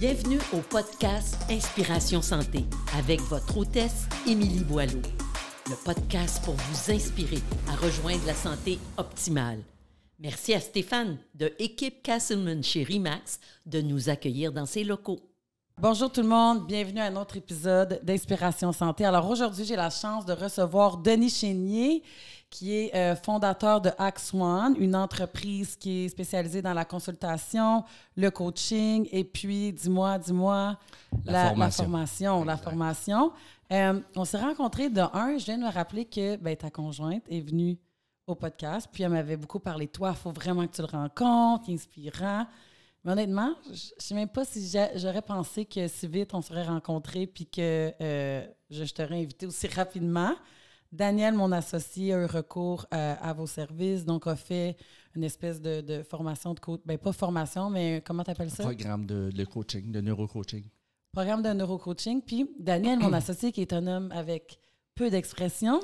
Bienvenue au podcast Inspiration Santé avec votre hôtesse Émilie Boileau. Le podcast pour vous inspirer à rejoindre la santé optimale. Merci à Stéphane de Équipe Castleman chez Rimax de nous accueillir dans ses locaux. Bonjour tout le monde, bienvenue à un autre épisode d'Inspiration Santé. Alors aujourd'hui, j'ai la chance de recevoir Denis Chénier, qui est euh, fondateur de Axe One, une entreprise qui est spécialisée dans la consultation, le coaching et puis, dis-moi, dis-moi, La la, formation. formation. La Exact. formation. Euh, on s'est rencontrés de un, je viens de me rappeler que ben, ta conjointe est venue au podcast, puis elle m'avait beaucoup parlé de toi, il faut vraiment que tu le rencontres, inspirant. Mais honnêtement, je ne sais même pas si j'a- j'aurais pensé que si vite on serait rencontrés puis que euh, je, je t'aurais invité aussi rapidement. Daniel, mon associé, a eu recours euh, à vos services, donc a fait une espèce de, de formation de coach. Ben, pas formation, mais comment tu appelles ça? Programme de, de coaching, de neurocoaching. Programme de neurocoaching. Puis Daniel, mon associé, qui est un homme avec peu d'expression,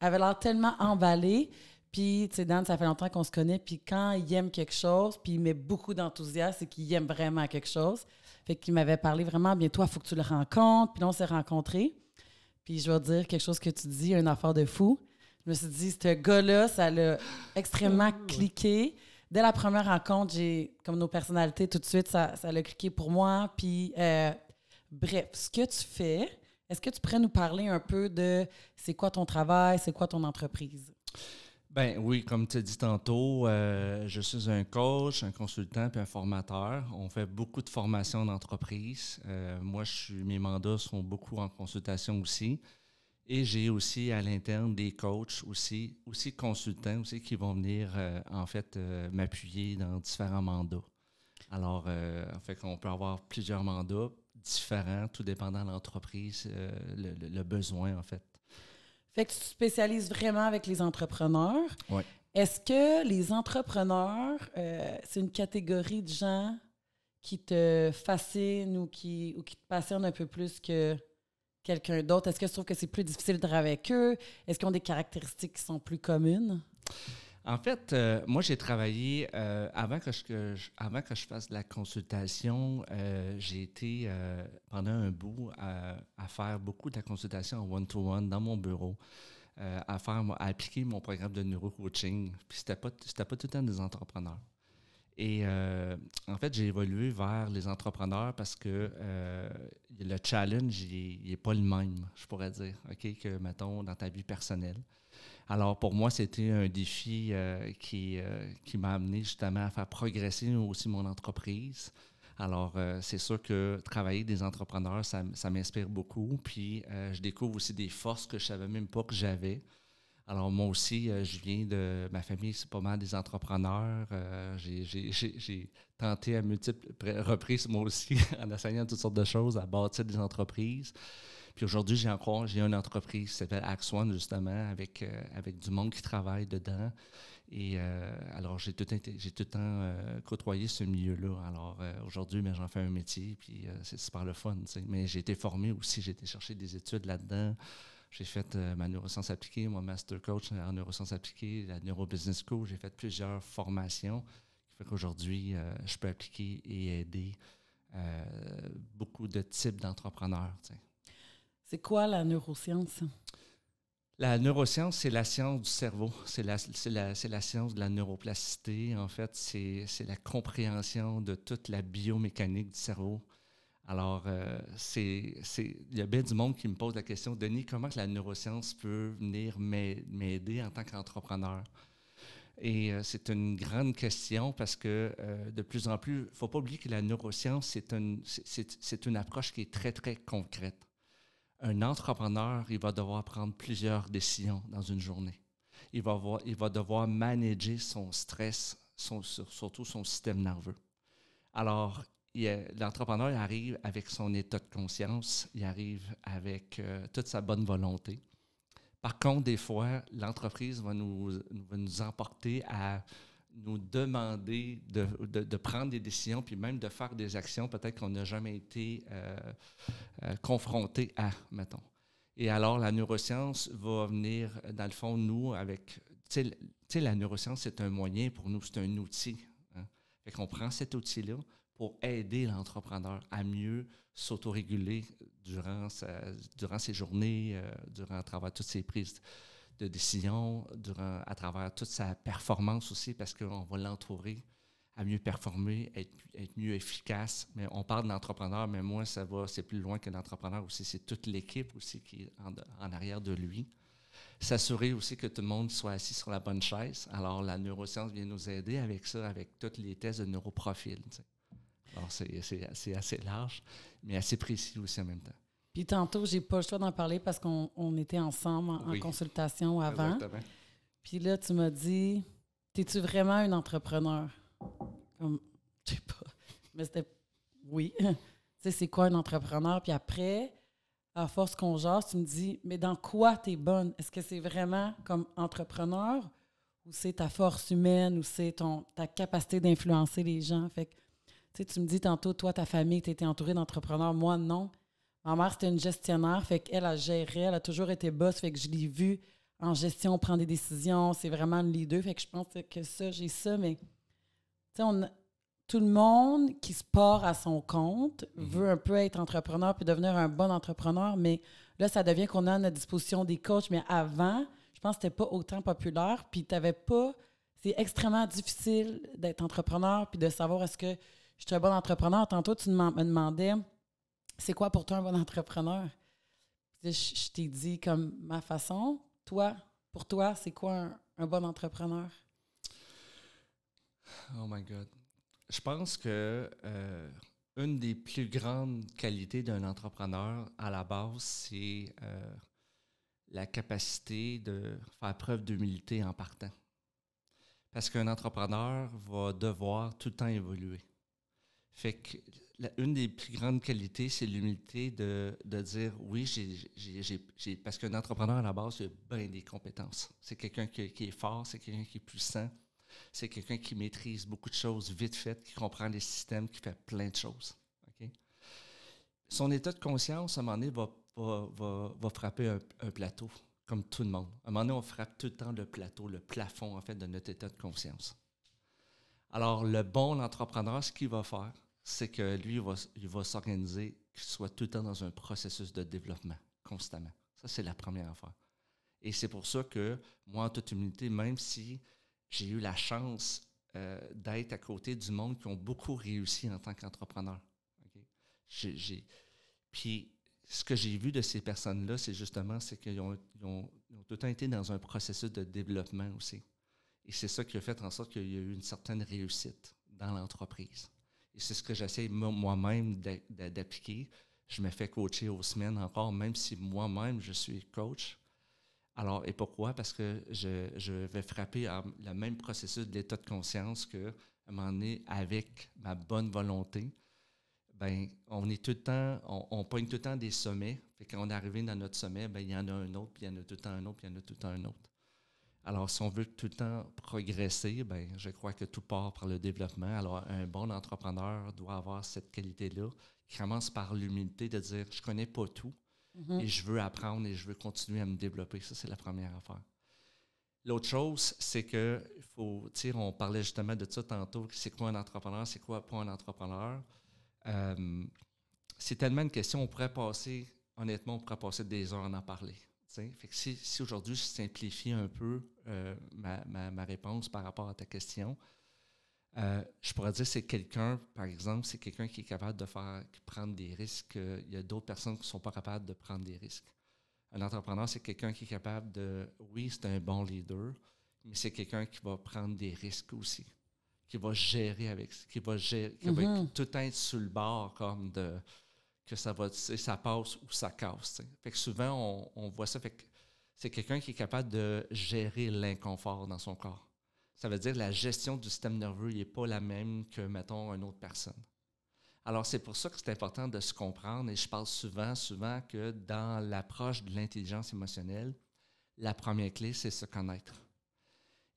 avait l'air tellement emballé. Puis, tu sais, Dan, ça fait longtemps qu'on se connaît. Puis quand il aime quelque chose, puis il met beaucoup d'enthousiasme, c'est qu'il aime vraiment quelque chose. Fait qu'il m'avait parlé vraiment, bien, toi, il faut que tu le rencontres. Puis là, on s'est rencontrés. Puis je vais dire quelque chose que tu dis, une affaire de fou. Je me suis dit, ce gars-là, ça l'a extrêmement cliqué. Dès la première rencontre, j'ai, comme nos personnalités, tout de suite, ça, ça l'a cliqué pour moi. Puis, euh, bref, ce que tu fais, est-ce que tu pourrais nous parler un peu de c'est quoi ton travail, c'est quoi ton entreprise? Ben oui, comme tu as dit tantôt, euh, je suis un coach, un consultant puis un formateur. On fait beaucoup de formations d'entreprise. Euh, moi, je suis, mes mandats sont beaucoup en consultation aussi. Et j'ai aussi à l'interne des coachs aussi, aussi consultants aussi qui vont venir euh, en fait euh, m'appuyer dans différents mandats. Alors, en fait qu'on peut avoir plusieurs mandats différents, tout dépendant de l'entreprise, le, le- le besoin en fait. Fait que tu te spécialises vraiment avec les entrepreneurs. Oui. Est-ce que les entrepreneurs, euh, c'est une catégorie de gens qui te fascinent ou qui, ou qui te passionnent un peu plus que quelqu'un d'autre? Est-ce que tu trouves que c'est plus difficile de travailler avec eux? Est-ce qu'ils ont des caractéristiques qui sont plus communes? En fait, euh, moi, j'ai travaillé euh, avant, que je, avant que je fasse de la consultation. euh, j'ai été pendant un bout à, faire beaucoup de la consultation en one-to-one dans mon bureau, à, faire, appliquer mon programme de neurocoaching. Puis, c'était pas, pas tout le temps des entrepreneurs. Et en fait, j'ai évolué vers les entrepreneurs parce que le challenge, il n'est pas le même, je pourrais dire, OK, que, mettons, dans ta vie personnelle. Alors, pour moi, c'était un défi euh, qui, euh, qui m'a amené justement à faire progresser aussi mon entreprise. Alors, euh, c'est sûr que travailler des entrepreneurs, ça, m'inspire beaucoup. Puis, je découvre aussi des forces que je ne savais même pas que j'avais. Alors, moi aussi, je viens de. Ma famille, c'est pas mal des entrepreneurs. J'ai- tenté à multiples reprises, moi aussi, en essayant toutes sortes de choses, à bâtir des entreprises. Puis aujourd'hui, j'ai encore j'ai une entreprise qui s'appelle Axe One, justement, avec, euh, avec du monde qui travaille dedans. Et euh, alors, j'ai tout, j'ai tout le temps euh, côtoyé ce milieu-là. Alors, aujourd'hui, ben, j'en fais un métier, puis c'est super le fun. Mais j'ai été formé aussi, j'ai été chercher des études là-dedans. J'ai fait ma neurosciences appliquée, mon master coach en neurosciences appliquées, la neurobusiness school. J'ai fait plusieurs formations qui fait qu'aujourd'hui, je peux appliquer et aider beaucoup de types d'entrepreneurs. C'est quoi la neuroscience? La neuroscience, c'est la science du cerveau. C'est la, science de la neuroplasticité. En fait, c'est, la compréhension de toute la biomécanique du cerveau. Alors, euh, il y a bien du monde qui me pose la question, Denis, comment la neuroscience peut venir m'ai- m'aider en tant qu'entrepreneur? Et euh, c'est une grande question parce que euh, de plus en plus, il ne faut pas oublier que la neuroscience, c'est une approche qui est très, très concrète un entrepreneur, il va devoir prendre plusieurs décisions dans une journée. Il va, il va devoir manager son stress, surtout son système nerveux. Alors, l'entrepreneur arrive avec son état de conscience, il arrive avec euh, toute sa bonne volonté. Par contre, des fois, l'entreprise va nous, va nous emporter à nous demander de, de- prendre des décisions, puis même de faire des actions peut-être qu'on n'a jamais été euh, euh, confronté à, mettons. Et alors, la neuroscience va venir, dans le fond, nous, avec... Tu sais, l- tu sais, la neuroscience, c'est un moyen pour nous, c'est un outil. Hein? Fait qu'on prend cet outil-là pour aider l'entrepreneur à mieux s'autoréguler durant, durant ses journées, euh, durant à travers toutes ses prises de décision, à travers toute sa performance aussi, parce qu'on va l'entourer à mieux performer, être, être, mieux efficace. Mais on parle d'entrepreneur, mais moi, ça va, c'est plus loin que l'entrepreneur aussi. C'est toute l'équipe aussi qui est en, en arrière de lui. S'assurer aussi que tout le monde soit assis sur la bonne chaise. Alors, la neuroscience vient nous aider avec ça, avec tous les tests de neuroprofil. Alors, c'est assez large, mais assez précis aussi en même temps. Puis tantôt, j'ai pas le choix d'en parler parce qu'on était ensemble en, consultation avant. Exactement. Puis là, tu m'as dit, es-tu vraiment un entrepreneur? Comme, je sais pas. Mais c'était, oui. tu sais, c'est quoi un entrepreneur? Puis après, à force qu'on jase, tu me dis, mais dans quoi tu es bonne? Est-ce que c'est vraiment comme entrepreneur ou c'est ta force humaine ou c'est ton ta capacité d'influencer les gens? Fait que tu me dis tantôt, toi, ta famille, tu étais entourée d'entrepreneurs. Moi, non. Ma mère, c'était une gestionnaire. Fait qu'elle a géré, elle a toujours été boss. Fait que je l'ai vue en gestion, prendre des décisions. C'est vraiment le leader. Fait que je pense que ça, j'ai ça. Mais, tu sais, tout le monde qui se part à son compte mhm. veut un peu être entrepreneur puis devenir un bon entrepreneur. Mais là, ça devient qu'on a à notre disposition des coachs. Mais avant, je pense que c'était pas autant populaire. Puis tu n'avais pas. C'est extrêmement difficile d'être entrepreneur puis de savoir est-ce que je suis un bon entrepreneur. Tantôt, tu me demandais, c'est quoi pour toi un bon entrepreneur? Je, t'ai dit comme ma façon. Toi, pour toi, c'est quoi un, bon entrepreneur? Oh my God. Je pense que euh, une des plus grandes qualités d'un entrepreneur à la base, c'est euh, la capacité de faire preuve d'humilité en partant. Parce qu'un entrepreneur va devoir tout le temps évoluer. Fait que une des plus grandes qualités, c'est l'humilité de, dire oui, parce qu'un entrepreneur à la base, il a bien des compétences. C'est quelqu'un qui, est fort, c'est quelqu'un qui est puissant, c'est quelqu'un qui maîtrise beaucoup de choses vite faites, qui comprend les systèmes, qui fait plein de choses. Son état de conscience, à un moment donné, va, frapper un, un, plateau, comme tout le monde. À un moment donné, on frappe tout le temps le plateau, le plafond, en fait, de notre état de conscience. Alors, le bon entrepreneur, ce qu'il va faire, c'est que lui, il va, s'organiser, qu'il soit tout le temps dans un processus de développement, constamment. Ça, c'est la première affaire. Et c'est pour ça que, moi, en toute humilité, même si j'ai eu la chance euh, d'être à côté du monde qui ont beaucoup réussi en tant qu'entrepreneur. Puis, ce que j'ai vu de ces personnes-là, c'est justement c'est qu'ils ont, ont, tout le temps été dans un processus de développement aussi. Et c'est ça qui a fait en sorte qu'il y a eu une certaine réussite dans l'entreprise. Et c'est ce que j'essaie moi-même d'appliquer. Je me fais coacher aux semaines encore, même si moi-même je suis coach. Alors, et pourquoi? Parce que je, vais frapper le même processus de l'état de conscience que, à un moment donné, avec ma bonne volonté, ben, on est tout le temps, on, on pogne tout le temps des sommets. Quand on est arrivé dans notre sommet, ben, il y en a un autre, puis il y en a tout le temps un autre, puis il y en a tout le temps un autre. Alors, si on veut tout le temps progresser, ben, je crois que tout part par le développement. Alors, un bon entrepreneur doit avoir cette qualité-là, qui commence par l'humilité de dire je connais pas tout mhm. et je veux apprendre et je veux continuer à me développer. Ça, c'est la première affaire. L'autre chose, c'est que faut, on parlait justement de ça tantôt, c'est quoi un entrepreneur, c'est quoi pas un entrepreneur. Euh, c'est tellement une question, on pourrait passer, honnêtement, on pourrait passer des heures à en parler. Fait que si, aujourd'hui je simplifie un peu euh, ma, réponse par rapport à ta question, euh, je pourrais dire que c'est quelqu'un, par exemple, c'est quelqu'un qui est capable de faire, prendre des risques. Il y a d'autres personnes qui ne sont pas capables de prendre des risques. Un entrepreneur, c'est quelqu'un qui est capable de, oui, c'est un bon leader, mais c'est quelqu'un qui va prendre des risques aussi, qui va gérer avec, qui va gérer, qui va mm-hmm. tout être sur le bord comme de, que ça passe ou ça casse. Fait que souvent, on, voit ça. Fait que c'est quelqu'un qui est capable de gérer l'inconfort dans son corps. Ça veut dire que la gestion du système nerveux n'est pas la même que, mettons, une autre personne. Alors, c'est pour ça que c'est important de se comprendre, et je parle souvent, souvent que dans l'approche de l'intelligence émotionnelle, la première clé, c'est se connaître.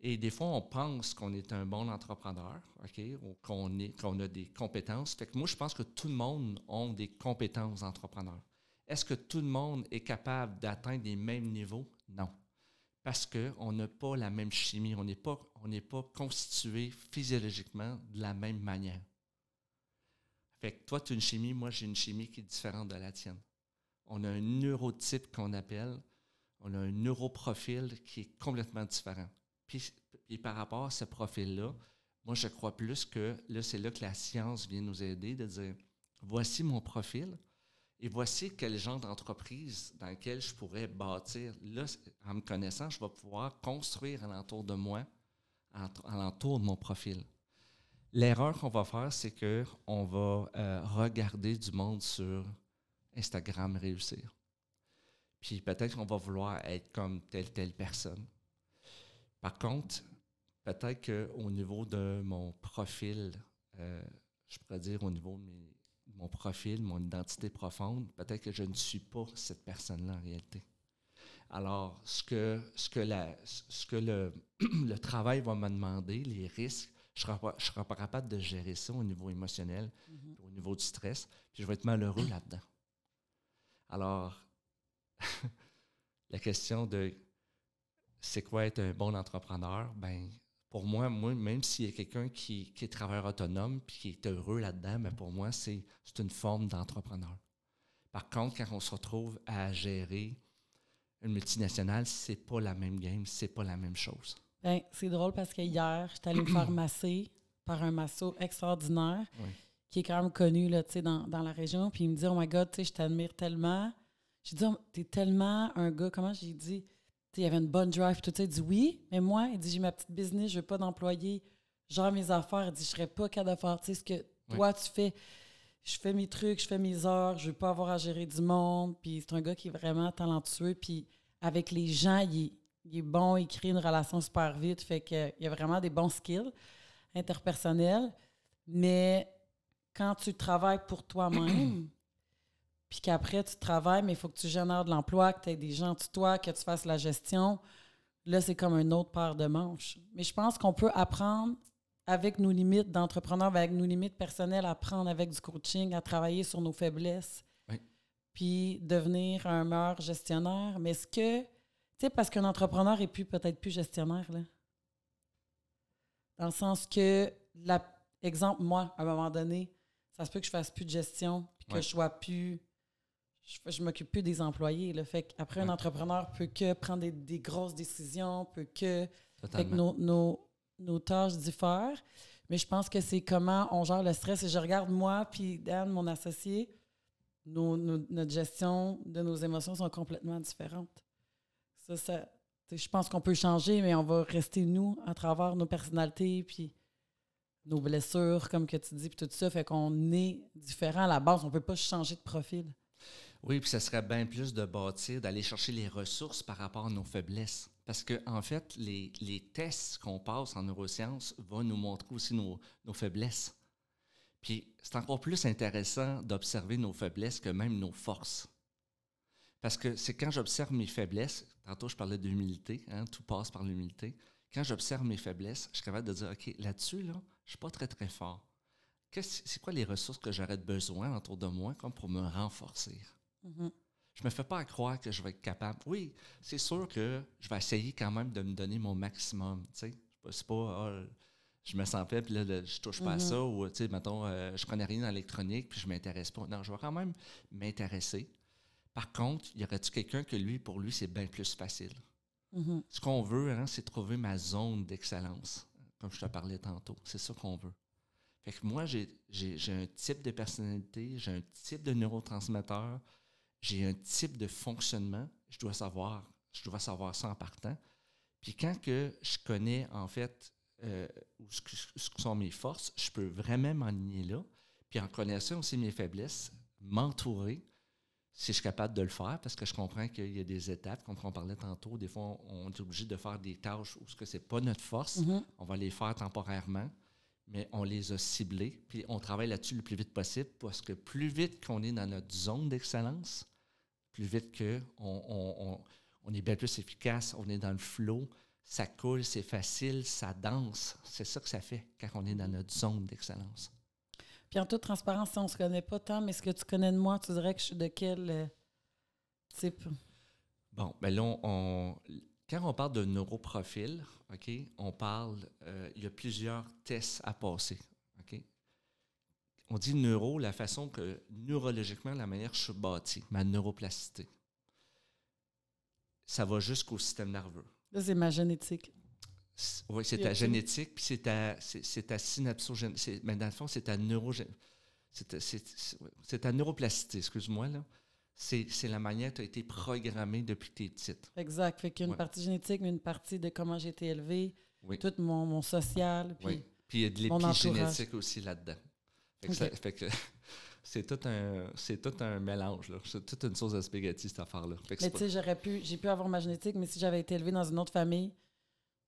Et des fois, on pense qu'on est un bon entrepreneur, OK, qu'on, a des compétences. Fait que moi, je pense que tout le monde a des compétences d'entrepreneur. Est-ce que tout le monde est capable d'atteindre les mêmes niveaux? Non. Parce qu'on n'a pas la même chimie, on n'est pas, pas constitué physiologiquement de la même manière. Fait que toi, tu as une chimie, moi, j'ai une chimie qui est différente de la tienne. On a un neurotype qu'on appelle, on a un neuroprofil qui est complètement différent. Puis, par rapport à ce profil-là, moi, je crois plus que là, c'est là que la science vient nous aider de dire voici mon profil et voici quel genre d'entreprise dans laquelle je pourrais bâtir. Là, en me connaissant, je vais pouvoir construire alentour de moi, alentour de mon profil. L'erreur qu'on va faire, c'est qu'on va euh, regarder du monde sur Instagram réussir. Puis peut-être qu'on va vouloir être comme telle, telle personne. Par contre, peut-être qu'au niveau de mon profil, euh, je pourrais dire au niveau de, mon profil, mon identité profonde, peut-être que je ne suis pas cette personne-là en réalité. Alors, ce que, ce que, la, ce que le, le travail va me demander, les risques, je ne serai, pas capable de gérer ça au niveau émotionnel, mhm. au niveau du stress, puis je vais être malheureux là-dedans. Alors, la question de c'est quoi être un bon entrepreneur, ben pour moi, moi même s'il y a quelqu'un qui, qui, est travailleur autonome puis qui est heureux là-dedans, mais ben, pour moi, c'est une forme d'entrepreneur. Par contre, quand on se retrouve à gérer une multinationale, c'est pas la même game, c'est pas la même chose. Ben, c'est drôle parce que hier, j'étais allée me faire masser par un masso extraordinaire qui est quand même connu là, dans, dans la région. Puis il me dit Oh my God, je t'admire tellement. J'ai dit oh, T'es tellement un gars, comment j'ai dit il y avait une bonne drive, tout ça. Il dit oui, mais moi, il dit j'ai ma petite business, je veux pas d'employés, genre mes affaires. Il dit je serais pas capable de faire ce que toi tu fais. Je fais mes trucs, je fais mes heures, je veux pas avoir à gérer du monde. Puis c'est un gars qui est vraiment talentueux. Puis avec les gens, il, est bon, il crée une relation super vite. Fait qu'il y a vraiment des bons skills interpersonnels. Mais quand tu travailles pour toi-même, puis qu'après tu travailles, mais il faut que tu génères de l'emploi, que tu aies des gens de toi, que tu fasses la gestion. Là, c'est comme une autre paire de manches. Mais je pense qu'on peut apprendre avec nos limites d'entrepreneur, avec nos limites personnelles, apprendre avec du coaching, à travailler sur nos faiblesses, puis devenir un meilleur gestionnaire. Mais est-ce que, tu sais, parce qu'un entrepreneur est plus peut-être plus gestionnaire, là. Dans le sens que, la, exemple, moi, à un moment donné, ça se peut que je fasse plus de gestion, puis que je sois plus je, je m'occupe plus des employés. Le fait qu'après, un entrepreneur peut que prendre des, grosses décisions, peut que. Fait que nos, nos, nos, tâches diffèrent. Mais je pense que c'est comment on gère le stress. Et je regarde moi, puis Dan, mon associé, nos, notre gestion de nos émotions sont complètement différentes. Ça, ça je pense qu'on peut changer, mais on va rester nous à travers nos personnalités, puis nos blessures, comme que tu dis, puis tout ça. Fait qu'on est différent à la base. On ne peut pas changer de profil. Oui, puis ça serait bien plus de bâtir, d'aller chercher les ressources par rapport à nos faiblesses. Parce que, en fait, les, tests qu'on passe en neurosciences vont nous montrer aussi nos, faiblesses. Puis c'est encore plus intéressant d'observer nos faiblesses que même nos forces. Parce que c'est quand j'observe mes faiblesses, tantôt je parlais d'humilité, hein, tout passe par l'humilité. Quand j'observe mes faiblesses, je suis capable de dire, OK, là-dessus, là, je ne suis pas très, très fort. C'est quoi les ressources que j'aurais besoin autour de moi comme pour me renforcer? Mm-hmm. Je me fais pas croire que je vais être capable. Oui, c'est sûr que je vais essayer quand même de me donner mon maximum. C'est pas, ah, je me sens faible, puis là, je touche pas à ça, mm-hmm. ou, tu sais, mettons, euh, je connais rien dans l'électronique, puis je m'intéresse pas. Non, je vais quand même m'intéresser. Par contre, y aurait-tu quelqu'un que lui, pour lui, c'est bien plus facile? Mm-hmm. Ce qu'on veut, hein, c'est trouver ma zone d'excellence, comme je te parlais tantôt. C'est ça qu'on veut. Fait que moi, j'ai un type de personnalité, j'ai un type de neurotransmetteur, j'ai un type de fonctionnement, je dois savoir, je dois savoir ça en partant. Puis quand que je connais en fait euh, ce, que, sont mes forces, je peux vraiment m'aligner là. Puis en connaissant aussi mes faiblesses, m'entourer si je suis capable de le faire, parce que je comprends qu'il y a des étapes, comme on parlait tantôt, des fois on est obligé de faire des tâches où ce que c'est pas notre force, mm-hmm. on va les faire temporairement, mais on les a ciblées, puis on travaille là-dessus le plus vite possible, parce que plus vite qu'on est dans notre zone d'excellence, plus vite qu'on on, on, est bien plus efficace, on est dans le flow, ça coule, c'est facile, ça danse. C'est ça que ça fait quand on est dans notre zone d'excellence. Puis en toute transparence, on ne se connaît pas tant, mais ce que tu connais de moi, tu dirais que je suis de quel euh, type? Bon, ben là, on, quand on parle de neuroprofil, OK, on parle, euh, il y a plusieurs tests à passer. On dit neuro, la façon que neurologiquement, la manière que je suis bâti, ma neuroplasticité. Ça va jusqu'au système nerveux. Là, c'est ma génétique. Oui, c'est ta génétique, puis c'est ta, c'est, c'est ta synapsogénétique. Mais dans le fond, c'est ta neurogé... C'est ta, c'est- c'est- ouais, c'est ta neuroplasticité, excuse-moi, là. C'est, c'est la manière que tu as été programmé depuis que tu es petite. Exact. Fait qu'il y a une Ouais. partie génétique, mais une partie de comment j'ai été élevée, Oui. tout mon, mon social. Puis Oui. Puis il y a de mon l'épigénétique aussi là-dedans. C'est tout un c'est tout un mélange là. C'est toute une sauce à spaghetti cette affaire là. Mais tu sais, j'aurais pu, j'ai pu avoir ma génétique, mais si j'avais été élevée dans une autre famille,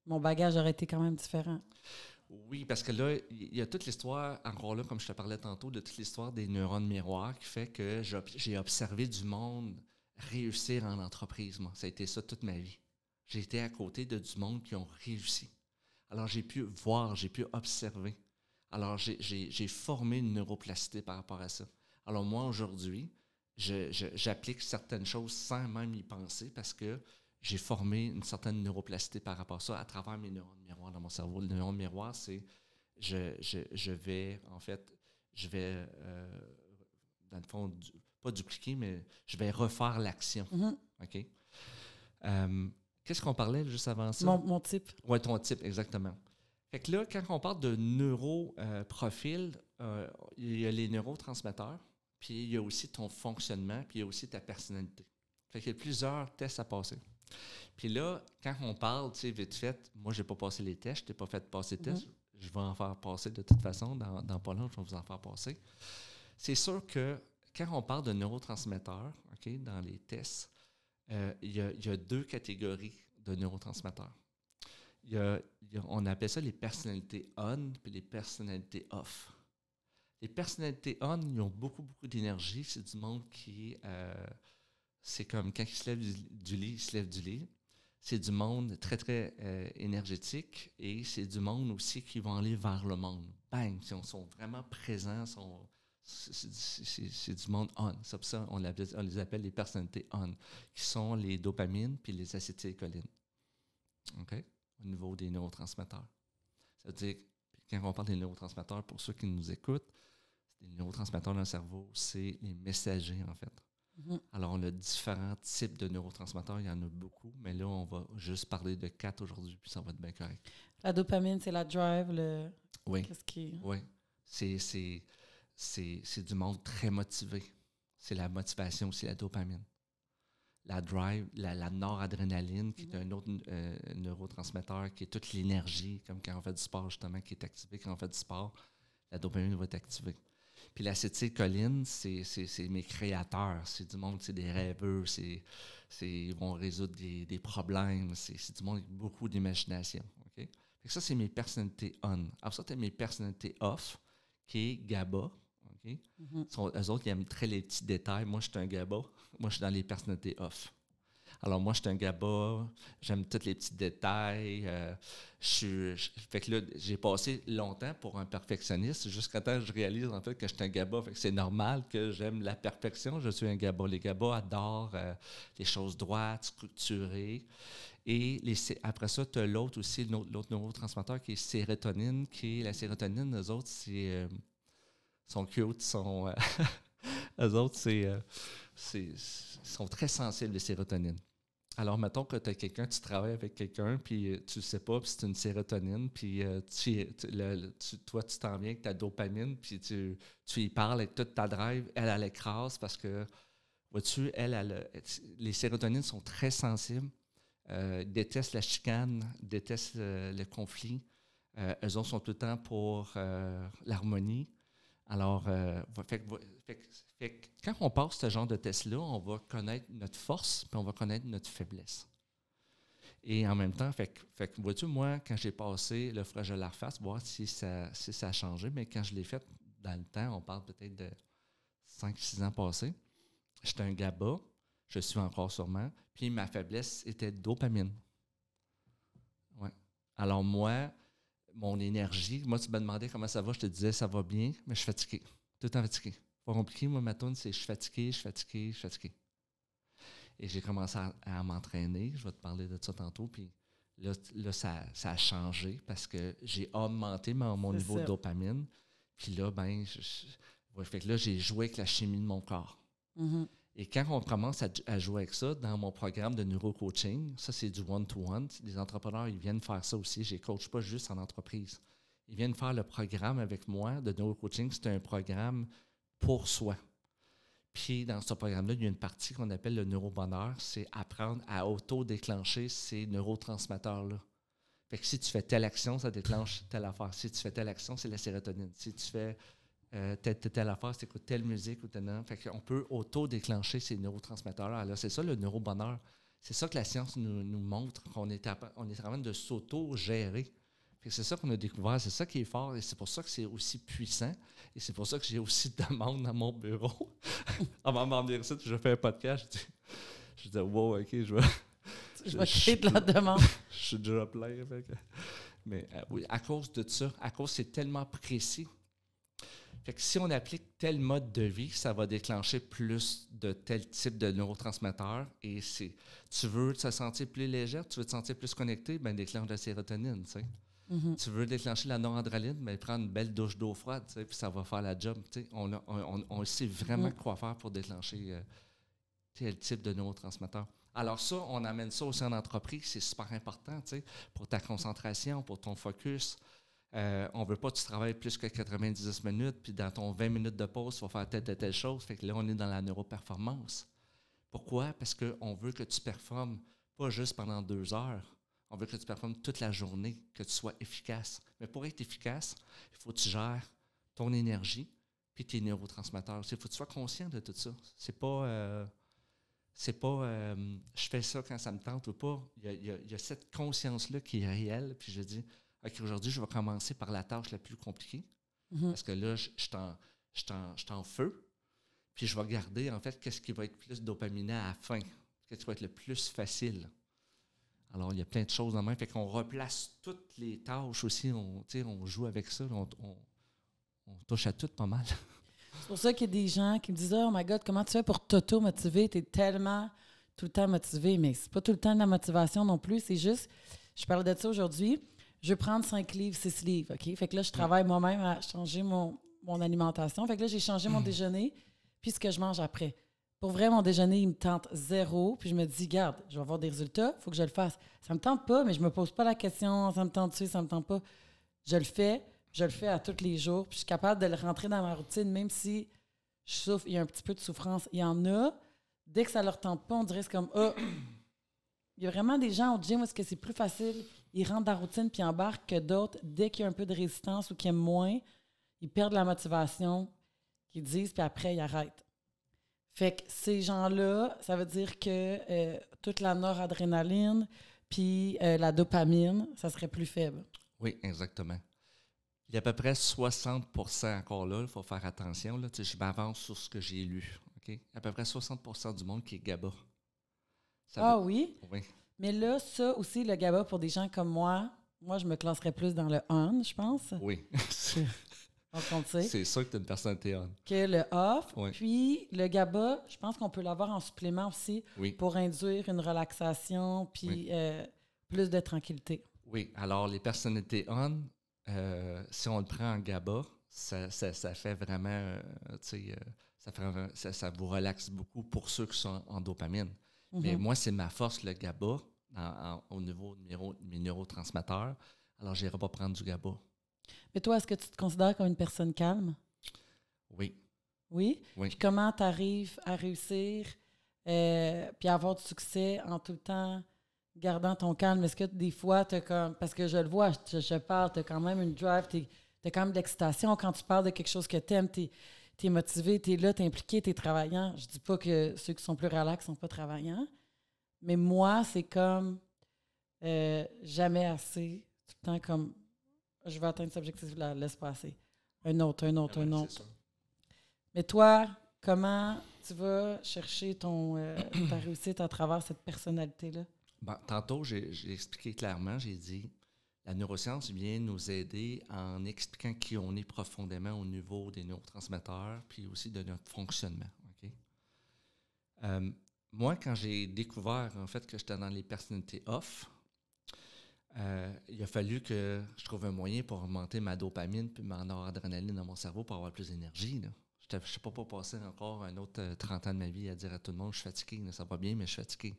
mon bagage aurait été quand même différent. oui, parce que là il y a toute l'histoire encore là comme je te parlais tantôt de toute l'histoire des neurones miroirs qui fait que j'ai observé du monde réussir en entreprise moi. Ça a été ça toute ma vie. J'ai été à côté de du monde qui ont réussi. Alors j'ai pu voir, j'ai pu observer. Alors j'ai- formé une neuroplasticité par rapport à ça. Alors moi aujourd'hui, j'applique certaines choses sans même y penser parce que j'ai formé une certaine neuroplasticité par rapport à ça à travers mes neurones miroirs dans mon cerveau. Le neurone miroir, c'est je, je, je vais, en fait, je vais, euh, dans le fond, du- pas dupliquer, mais je vais refaire l'action. Mhm. OK? Euh, Qu'est-ce qu'on parlait juste avant ça? Mon, mon type. Oui, ton type, exactement. Fait que là, quand on parle de neuroprofil, euh, il y a les neurotransmetteurs, puis il y a aussi ton fonctionnement, puis il y a aussi ta personnalité. Fait qu'il y a plusieurs tests à passer. Puis là, quand on parle, tu sais, vite fait, moi, j'ai pas passé les tests, je t'ai pas fait passer les tests, je vais en faire passer de toute façon, dans, dans pas long, je vais vous en faire passer. C'est sûr que quand on parle de neurotransmetteurs, OK, dans les tests, euh, y, il y a deux catégories de neurotransmetteurs. A- on appelle ça les personnalités on puis les personnalités off. Les personnalités on, ils ont beaucoup, beaucoup d'énergie. C'est du monde qui. euh, c'est comme quand ils se lèvent du, lit, ils se lèvent du lit. C'est du monde très, très euh, énergétique et c'est du monde aussi qui vont aller vers le monde. Bang! Ils sont, sont vraiment présents. C'est, du monde on. C'est pour ça on, on les appelle les personnalités on, qui sont les dopamines puis les acétylcholines. OK? Au niveau des neurotransmetteurs. Ça veut dire, quand on parle des neurotransmetteurs, pour ceux qui nous écoutent, des neurotransmetteurs dans le cerveau, c'est les messagers, en fait. Mhm. Alors, on a différents types de neurotransmetteurs, il y en a beaucoup, mais là, on va juste parler de quatre aujourd'hui, puis ça va être bien correct. La dopamine, c'est la drive, le. Oui. Qu'est-ce qui. Oui. C'est, c'est, c'est, c'est du monde très motivé. C'est la motivation aussi, la dopamine. La drive, la, la noradrénaline, qui est un autre euh, neurotransmetteur, qui est toute l'énergie, comme quand on fait du sport, justement, qui est activé quand on fait du sport. La dopamine va être activée. Puis l'acétylcholine, c'est, c'est, c'est mes créateurs. C'est du monde, c'est des rêveux, c'est, c'est, ils vont résoudre des, des problèmes. C'est, c'est du monde avec beaucoup d'imagination. OK? Fait que ça, c'est mes personnalités on. Alors ça, tu as mes personnalités off, qui est GABA. OK? Mhm. Sont- eux autres, ils aiment très les petits détails. Moi, je suis un GABA. Moi, je suis dans les personnalités off. Alors, moi, je suis un GABA. J'aime tous les petits détails. euh, je suis, fait que là, j'ai passé longtemps pour un perfectionniste jusqu'à temps que je réalise, en fait, que je suis un GABA. Fait que c'est normal que j'aime la perfection. Je suis un GABA. Les GABA adorent euh, les choses droites, structurées. Et les, après ça, tu as l'autre aussi, l'autre l'autre neurotransmetteur qui est sérotonine, qui est la sérotonine, eux autres, c'est. euh, sont cute, sont. euh, eux autres, c'est, euh, sont très sensibles, les sérotonines. Alors, mettons que tu as quelqu'un, tu travailles avec quelqu'un, puis euh, tu sais pas, puis c'est une sérotonine, puis euh, tu, le- tu- toi, tu t'en viens avec ta dopamine, puis tu, tu y parles avec toute ta drive, elle, elle écrase parce que, vois-tu, elle, elle, les sérotonines sont très sensibles, euh, détestent la chicane, détestent le conflit. Eux autres sont tout le temps pour l'harmonie. Alors, euh, quand on passe ce genre de test-là, on va connaître notre force, puis on va connaître notre faiblesse. Et en même temps, fait fait vois-tu, moi, quand j'ai passé, le que je la refasse, voir si ça, si ça a changé, mais quand je l'ai fait dans le temps, on parle peut-être de 5-6 ans passés, j'étais un GABA, je suis encore sûrement, puis ma faiblesse était dopamine. Ouais. Alors moi, mon énergie, moi tu me demandais comment ça va, je te disais ça va bien, mais je suis fatigué. Tout le temps fatigué. Pas compliqué, moi ma tune, c'est je suis fatigué, je suis fatigué, je suis fatigué. Et j'ai commencé à, à m'entraîner, je vais te parler de ça tantôt, puis là, là, ça, ça a changé parce que j'ai augmenté mon, mon niveau ça. de dopamine. Puis là, ben, je- je- ouais, fait que là, j'ai joué avec la chimie de mon corps. Mhm. Et quand on commence à, jouer avec ça, dans mon programme de neurocoaching, ça c'est du one-to-one. Les entrepreneurs, ils viennent faire ça aussi. Je ne coach pas juste en entreprise. Ils viennent faire le programme avec moi de neurocoaching. C'est un programme pour soi. Puis dans ce programme-là, il y a une partie qu'on appelle le neurobonheur. C'est apprendre à auto-déclencher ces neurotransmetteurs-là. Fait que si tu fais telle action, ça déclenche telle affaire. Si tu fais telle action, c'est la sérotonine. Si tu fais euh, telle, telle, affaire, c'est telle musique ou telle. Fait qu'on peut auto-déclencher ces neurotransmetteurs-là. Alors, c'est ça le neurobonheur. C'est ça que la science nous, nous montre, qu'on est, à- on est en train de s'auto-gérer. C'est ça qu'on a découvert, c'est ça qui est fort et c'est pour ça que c'est aussi puissant et c'est pour ça que j'ai aussi de demandes dans mon bureau. Avant de m'en venir ici, je fais un podcast, je dis, je dis wow, ok, je vais, Je vais créer de la demande. je suis déjà plein. Mais euh, oui, à cause de ça, à cause c'est tellement précis. Fait que si on applique tel mode de vie, ça va déclencher plus de tel type de neurotransmetteurs. Et c'est, tu veux te sentir plus légère, tu veux te sentir plus connecté, ben déclenche la sérotonine, tu sais. Mhm. Tu veux déclencher la noradrénaline, ben prends une belle douche d'eau froide, tu sais, puis ça va faire la job, tu sais. On, a- on, on- on sait vraiment Mm. quoi faire pour déclencher euh, tel type de neurotransmetteur. Alors ça, on amène ça aussi en entreprise, c'est super important, tu sais, pour ta concentration, pour ton focus. Euh, on veut pas que tu travailles plus que 90 minutes, puis dans ton 20 minutes de pause, tu vas faire telle, telle, telle chose. Fait que là, on est dans la neuroperformance. Pourquoi? Parce qu'on veut que tu performes pas juste pendant deux heures. On veut que tu performes toute la journée, que tu sois efficace. Mais pour être efficace, il faut que tu gères ton énergie puis tes neurotransmetteurs. Il faut que tu sois conscient de tout ça. C'est pas... euh, c'est pas euh, je fais ça quand ça me tente ou pas. Il y a, cette conscience-là qui est réelle. Puis je dis, OK, aujourd'hui, je vais commencer par la tâche la plus compliquée. Mhm. Parce que là, je je suis en, feu. Puis je vais regarder, en fait, qu'est-ce qui va être plus dopaminé à la fin. Qu'est-ce qui va être le plus facile? Alors, il y a plein de choses en main. Fait qu'on replace toutes les tâches aussi. On, on joue avec ça. On, on- on touche à tout pas mal. C'est pour ça qu'il y a des gens qui me disent Oh my God, comment tu fais pour t'auto-motiver? Tu es tellement tout le temps motivé. Mais c'est pas tout le temps de la motivation non plus. C'est juste, je parlais de ça aujourd'hui. Je veux prendre 5 livres, 6 livres. OK? Fait que là, je travaille moi-même à changer mon, mon alimentation. Fait que là, j'ai changé mon déjeuner, puis ce que je mange après. Pour vrai, mon déjeuner, il me tente zéro. Puis je me dis, garde, je vais avoir des résultats, il faut que je le fasse. Ça me tente pas, mais je me pose pas la question, ça me tente-tu, ça me tente pas. Je le fais, je le fais à tous les jours. Puis je suis capable de le rentrer dans ma routine, même si je souffre, il y a un petit peu de souffrance. Il y en a, dès que ça leur tente pas, on dirait c'est comme, ah, il y a vraiment des gens au gym où est-ce que c'est plus facile, ils rentrent dans la routine puis embarquent que d'autres, dès qu'il y a un peu de résistance ou qu'ils aiment moins, ils perdent la motivation, qu'ils disent, puis après, ils arrêtent. Fait que ces gens-là, ça veut dire que euh, toute la noradrénaline puis euh, la dopamine, ça serait plus faible. Oui, exactement. Il y a à peu près 60% encore là, il faut faire attention. Là, je m'avance sur ce que j'ai lu. Il y a à peu près 60% du monde qui est GABA. Ça Ah veut- oui? oui. Mais là, ça aussi, le GABA, pour des gens comme moi, moi, je me classerais plus dans le on, je pense. Oui. C'est sûr que tu es une personne on. Que le off. Oui. Puis, le GABA, je pense qu'on peut l'avoir en supplément aussi Oui. pour induire une relaxation puis Oui. euh, plus de tranquillité. Oui. Alors, les personnalités on, euh, si on le prend en GABA, ça, ça- ça fait vraiment, euh, tu sais, ça, ça vous relaxe beaucoup pour ceux qui sont en dopamine. Mais Mhm. moi, c'est ma force, le GABA, en- en- au niveau de mes, neuro- mes neurotransmetteurs. Alors, je n'irai pas prendre du GABA. Mais toi, est-ce que tu te considères comme une personne calme? Oui. Oui? Oui. Puis comment tu arrives à réussir euh, puis à avoir du succès en tout le temps gardant ton calme? Est-ce que des fois, tu comme. Parce que je le vois, je, je parle, tu as quand même une drive, tu as quand même de l'excitation quand tu parles de quelque chose que tu aimes, tu es, motivé, tu es là, tu es impliqué, tu es travaillant. Je dis pas que ceux qui sont plus relax sont pas travaillants, mais moi, c'est comme euh, jamais assez. Tout le temps comme je vais atteindre cet objectif-là, laisse passer. Un autre, un autre, un autre. Mais toi, comment tu vas chercher ton, euh, ta réussite à travers cette personnalité-là? Bon, tantôt, j'ai expliqué clairement, j'ai dit, la neuroscience vient nous aider en expliquant qui on est profondément au niveau des neurotransmetteurs, puis aussi de notre fonctionnement. Euh, moi, quand j'ai découvert, en fait, que j'étais dans les personnalités off, euh, il a fallu que je trouve un moyen pour augmenter ma dopamine puis ma noradrénaline dans mon cerveau pour avoir plus d'énergie. Je ne sais pas passer encore un autre 30 ans de ma vie à dire à tout le monde je suis fatigué. ça va bien, mais je suis fatigué.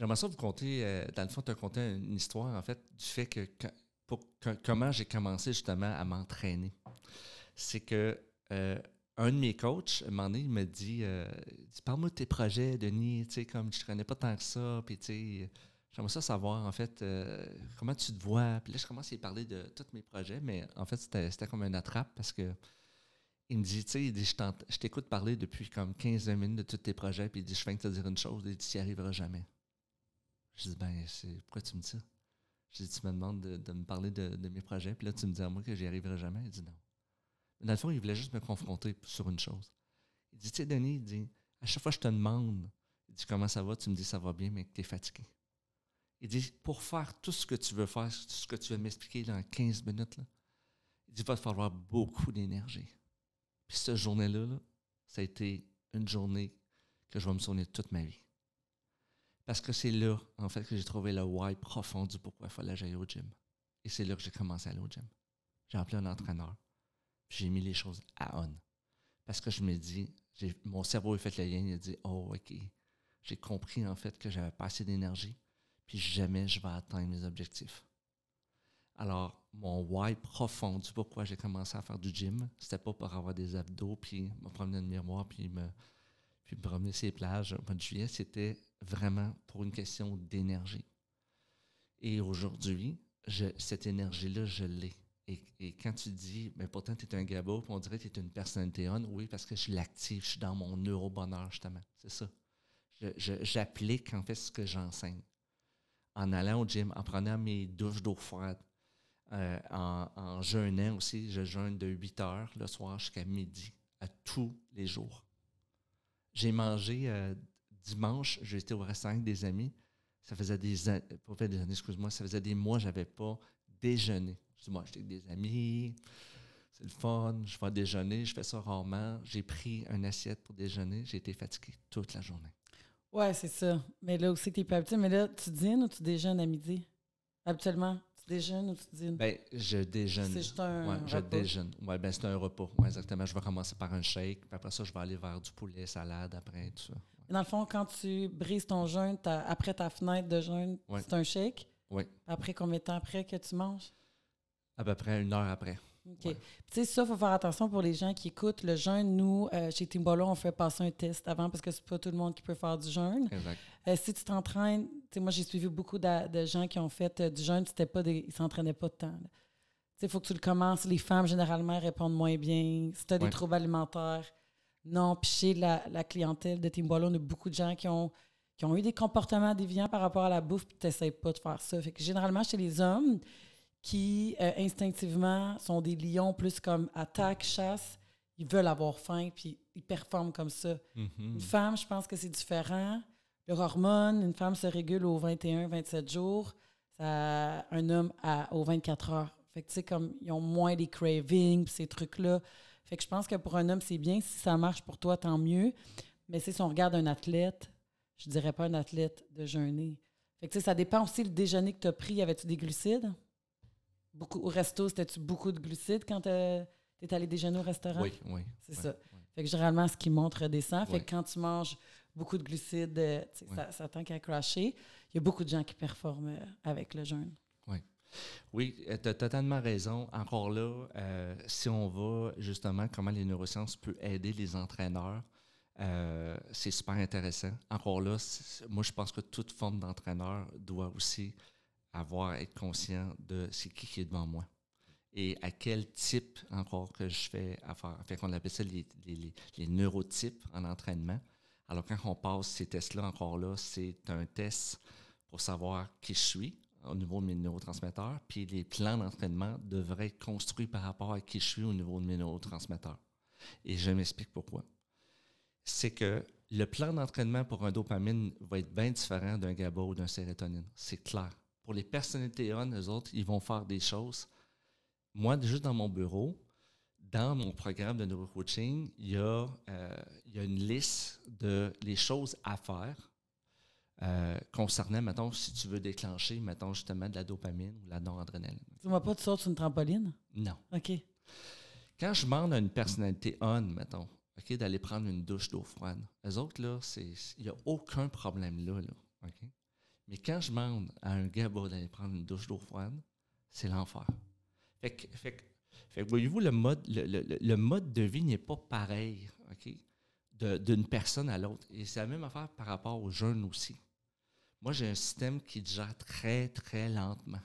J'aimerais ça vous conter, euh, dans le fond, te raconter une histoire, en fait, du fait que, comment j'ai commencé justement à m'entraîner. C'est que euh, un de mes coachs, un moment donné, il me dit, euh, Parle-moi de tes projets, Denis, tu sais, comme je ne connais pas tant que ça, puis tu sais, j'aimerais ça savoir, en fait, comment tu te vois. Puis là, je commence à lui parler de tous mes projets, mais en fait, c'était comme un attrape parce que il me dit, tu sais, je t'écoute parler depuis comme 15 minutes de tous tes projets, puis il dit, je viens de te dire une chose, il dit, tu n'y arriveras jamais. Je dis, ben, pourquoi tu me dis ça? Je dis, tu me demandes de, me parler de, mes projets, puis là, tu me dis à moi que j'y arriverai jamais. Il dit non. Dans le fond, il voulait juste me confronter sur une chose. Il dit, tu sais, Denis, il dit, à chaque fois que je te demande, il dit, comment ça va? Tu me dis, ça va bien, mais que tu es fatigué. Il dit, pour faire tout ce que tu veux faire, tout ce que tu veux m'expliquer dans 15 minutes, là, il dit, va te falloir beaucoup d'énergie. Puis cette journée-là, là, ça a été une journée que je vais me souvenir toute ma vie. Parce que c'est là, en fait, que j'ai trouvé le why profond du pourquoi il fallait que j'aille au gym. Et c'est là que j'ai commencé à aller au gym. J'ai appelé un entraîneur. J'ai mis les choses à on. Parce que je me dis, mon cerveau a fait le lien, il a dit Oh, OK. J'ai compris en fait que j'avais pas assez d'énergie, puis jamais je vais atteindre mes objectifs. Alors, mon why profond du pourquoi j'ai commencé à faire du gym, c'était pas pour avoir des abdos, puis me promener dans le miroir, puis me, puis me promener sur les plages au mois de juillet, c'était vraiment pour une question d'énergie. Et aujourd'hui, cette énergie-là, je l'ai. Et, quand tu dis, mais pourtant, tu es un gabo, on dirait que tu es une personnalité on, oui, parce que je l'active, je suis dans mon neurobonheur, justement. C'est ça. J'applique, en fait, ce que j'enseigne. En allant au gym, en prenant mes douches d'eau froide, euh, en, en, jeûnant aussi, je jeûne de 8 heures le soir jusqu'à midi, à tous les jours. J'ai mangé euh, dimanche, j'étais au restaurant avec des amis. Ça faisait des années, pas des années, excuse-moi, ça faisait des mois que je n'avais pas déjeuné. Je dis, moi, j'étais avec des amis, c'est le fun, je vais déjeuner, je fais ça rarement. J'ai pris une assiette pour déjeuner, j'ai été fatigué toute la journée. Ouais, c'est ça. Mais là aussi, tu es pas habitué. Mais là, tu dînes ou tu déjeunes à midi? Habituellement? Tu déjeunes ou tu dînes? Ben, je déjeune. C'est juste un ouais, Je déjeune. Ouais, ben, c'est un repas. Ouais, exactement. Je vais commencer par un shake, puis après ça, je vais aller vers du poulet, salade, après, tout ça. Dans le fond, quand tu brises ton jeûne, après ta fenêtre de jeûne, c'est un shake? Oui. Après combien de temps après que tu manges? À peu près une heure après. OK. Tu sais, ça, il faut faire attention pour les gens qui écoutent. Le jeûne, nous, euh, chez Timbolo, on fait passer un test avant parce que c'est pas tout le monde qui peut faire du jeûne. Exact. Euh, si tu t'entraînes, tu sais, moi, j'ai suivi beaucoup de, gens qui ont fait euh, du jeûne, c'était pas des, ils s'entraînaient pas de temps. Tu sais, il faut que tu le commences. Les femmes, généralement, répondent moins bien. Si tu as des troubles alimentaires, non, puis chez la, clientèle de Timbolo, on a beaucoup de gens qui ont, qui ont eu des comportements déviants par rapport à la bouffe, puis tu pas de faire ça. Fait que généralement, chez les hommes qui, euh, instinctivement, sont des lions plus comme attaque, chasse, ils veulent avoir faim, puis ils performent comme ça. Mm-hmm. Une femme, je pense que c'est différent. Leur hormone, une femme se régule aux 21, 27 jours, ça, un homme à, aux 24 heures. Fait que, tu sais, comme, ils ont moins des cravings, ces trucs-là. Fait que je pense que pour un homme, c'est bien. Si ça marche pour toi, tant mieux. Mais si on regarde un athlète, je dirais pas un athlète de jeûner. Fait que ça dépend aussi le déjeuner que tu as pris. Y avait-tu des glucides? Beaucoup, au resto, c'était-tu beaucoup de glucides quand tu es allé déjeuner au restaurant? Oui, oui. C'est ça. Fait que généralement, ce qui montre redescend. Fait que quand tu manges beaucoup de glucides, euh, ça, ça tend qu'à crasher. Il y a beaucoup de gens qui performent avec le jeûne. Oui, euh, tu as totalement raison. Encore là, euh, si on va justement comment les neurosciences peuvent aider les entraîneurs, euh, c'est super intéressant. Encore là, moi, je pense que toute forme d'entraîneur doit aussi avoir, être conscient de c'est qui est devant moi et à quel type encore que je fais affaire. Fait qu'on appelle ça les, les, neurotypes en entraînement. Alors, quand on passe ces tests-là, encore là, c'est un test pour savoir qui je suis, au niveau de mes neurotransmetteurs, puis les plans d'entraînement devraient être construits par rapport à qui je suis au niveau de mes neurotransmetteurs. Et je m'explique pourquoi. C'est que le plan d'entraînement pour un dopamine va être bien différent d'un GABA ou d'un sérotonine. C'est clair. Pour les personnalités on, eux autres, ils vont faire des choses. Moi, juste dans mon bureau, dans mon programme de neurocoaching, il y a, euh, il y a une liste de les choses à faire euh, concernant, mettons, si tu veux déclencher, mettons, justement, de la dopamine ou de la noradrénaline. Tu ne pas, tu sautes sur une trampoline? Non. OK. Quand je demande à une personnalité on, mettons, OK, d'aller prendre une douche d'eau froide, eux autres, là, il n'y a aucun problème là, là. OK? Mais quand je demande à un gars d'aller prendre une douche d'eau froide, c'est l'enfer. Fait que, fait que fait voyez-vous, le mode, le, mode de vie n'est pas pareil, OK? D'une personne à l'autre. Et c'est la même affaire par rapport aux jeunes aussi. Moi, j'ai un système qui gère très, très lentement.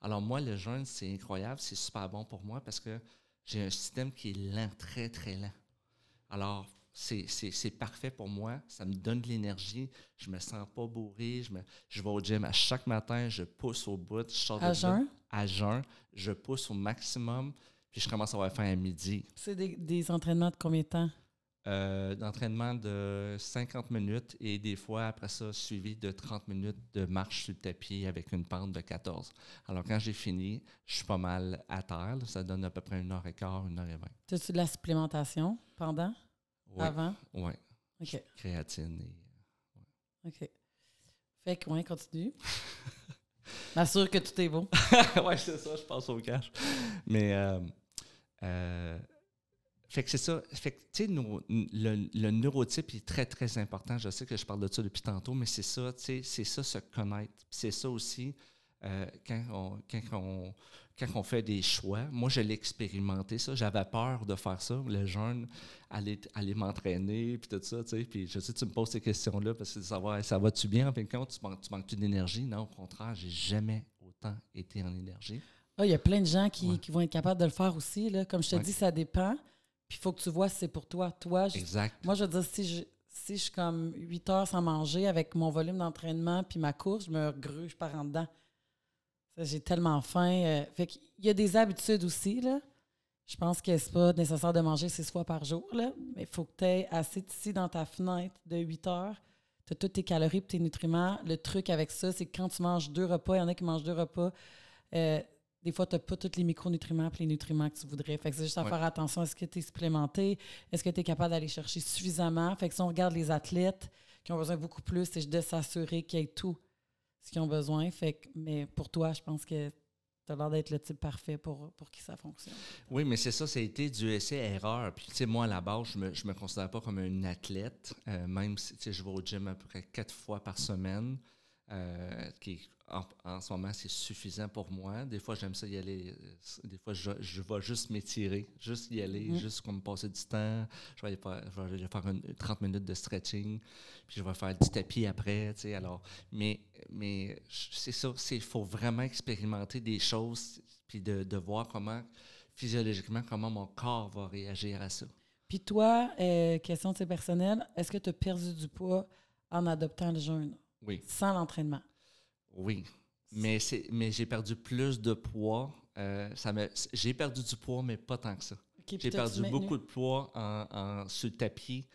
Alors, moi, le jeûne, c'est incroyable, c'est super bon pour moi parce que j'ai un système qui est lent, très, très lent. Alors, c'est parfait pour moi. Ça me donne de l'énergie. Je me sens pas bourré. Je, me, je vais au gym à chaque matin. Je pousse au bout. Je à jeun? À jeun. Je pousse au maximum. Puis je commence à avoir faim à midi. C'est des, entraînements de combien de temps? Euh, d'entraînement de 50 minutes et des fois, après ça, suivi de 30 minutes de marche sur le tapis avec une pente de 14. Alors, quand j'ai fini, je suis pas mal à terre. Ça donne à peu près une heure et quart, une heure et vingt. As-tu de la supplémentation pendant? Avant? Oui. OK. Créatine. Et, euh, OK. Fait que, ouais, continue. M'assure que tout est bon. oui, c'est ça, je passe au cash. Mais, euh, euh, fait que c'est ça. Fait que, tu sais, le, le, neurotype est très, très important. Je sais que je parle de ça depuis tantôt, mais c'est ça, tu sais, c'est ça, se connaître. C'est ça aussi, quand, on, quand, on, quand on fait des choix, moi, je l'ai expérimenté, ça. J'avais peur de faire ça, le jeune, aller, aller m'entraîner, puis tout ça, tu sais. Puis je sais tu me poses ces questions-là parce que de savoir, ça va-tu bien? En fin de compte, tu manques-tu manques d'énergie? Non, au contraire, j'ai jamais autant été en énergie. Ah, il y a plein de gens qui, qui, vont être capables de le faire aussi. Là. Comme je te dis, ça dépend. Puis il faut que tu vois si c'est pour toi. Toi, exact. moi, je veux dire, si je, si je suis comme 8 heures sans manger avec mon volume d'entraînement puis ma course, je me gruge par en dedans. J'ai tellement faim. Euh, fait qu'il y a des habitudes aussi, là. Je pense que c'est pas nécessaire de manger six fois par jour, là. Mais il faut que tu aies assez ici dans ta fenêtre de 8 heures. Tu as toutes tes calories et tes nutriments. Le truc avec ça, c'est que quand tu manges deux repas, il y en a qui mangent deux repas. Euh, des fois, tu n'as pas tous les micronutriments et les nutriments que tu voudrais. Fait que c'est juste à faire attention. Est-ce que tu es supplémenté? Est-ce que tu es capable d'aller chercher suffisamment? Fait que si on regarde les athlètes qui ont besoin beaucoup plus, c'est de s'assurer qu'il y ait tout ce qu'ils ont besoin. Fait mais pour toi, je pense que tu as l'air d'être le type parfait pour, pour que ça fonctionne. Oui, mais c'est ça, ça a été du essai-erreur. Puis, tu sais, moi, à la base, je me, me considère pas comme un athlète, euh, même si, je vais au gym à peu près quatre fois par semaine, euh, qui en, ce moment, c'est suffisant pour moi. Des fois, j'aime ça y aller. Euh, des fois, je, je vais juste m'étirer, juste y aller, mm-hmm. juste comme passer du temps. Je vais aller faire, je vais faire une, 30 minutes de stretching, puis je vais faire du tapis après. Tu sais, alors, mais, mais c'est ça, il faut vraiment expérimenter des choses, puis de, de, voir comment, physiologiquement, comment mon corps va réagir à ça. Puis toi, euh, question de personnel, est-ce que tu as perdu du poids en adoptant le jeûne? Oui. Sans l'entraînement? Oui, mais, mais j'ai perdu plus de poids. Euh, j'ai perdu du poids, mais pas tant que ça. j'ai perdu beaucoup de poids en, sur le tapis,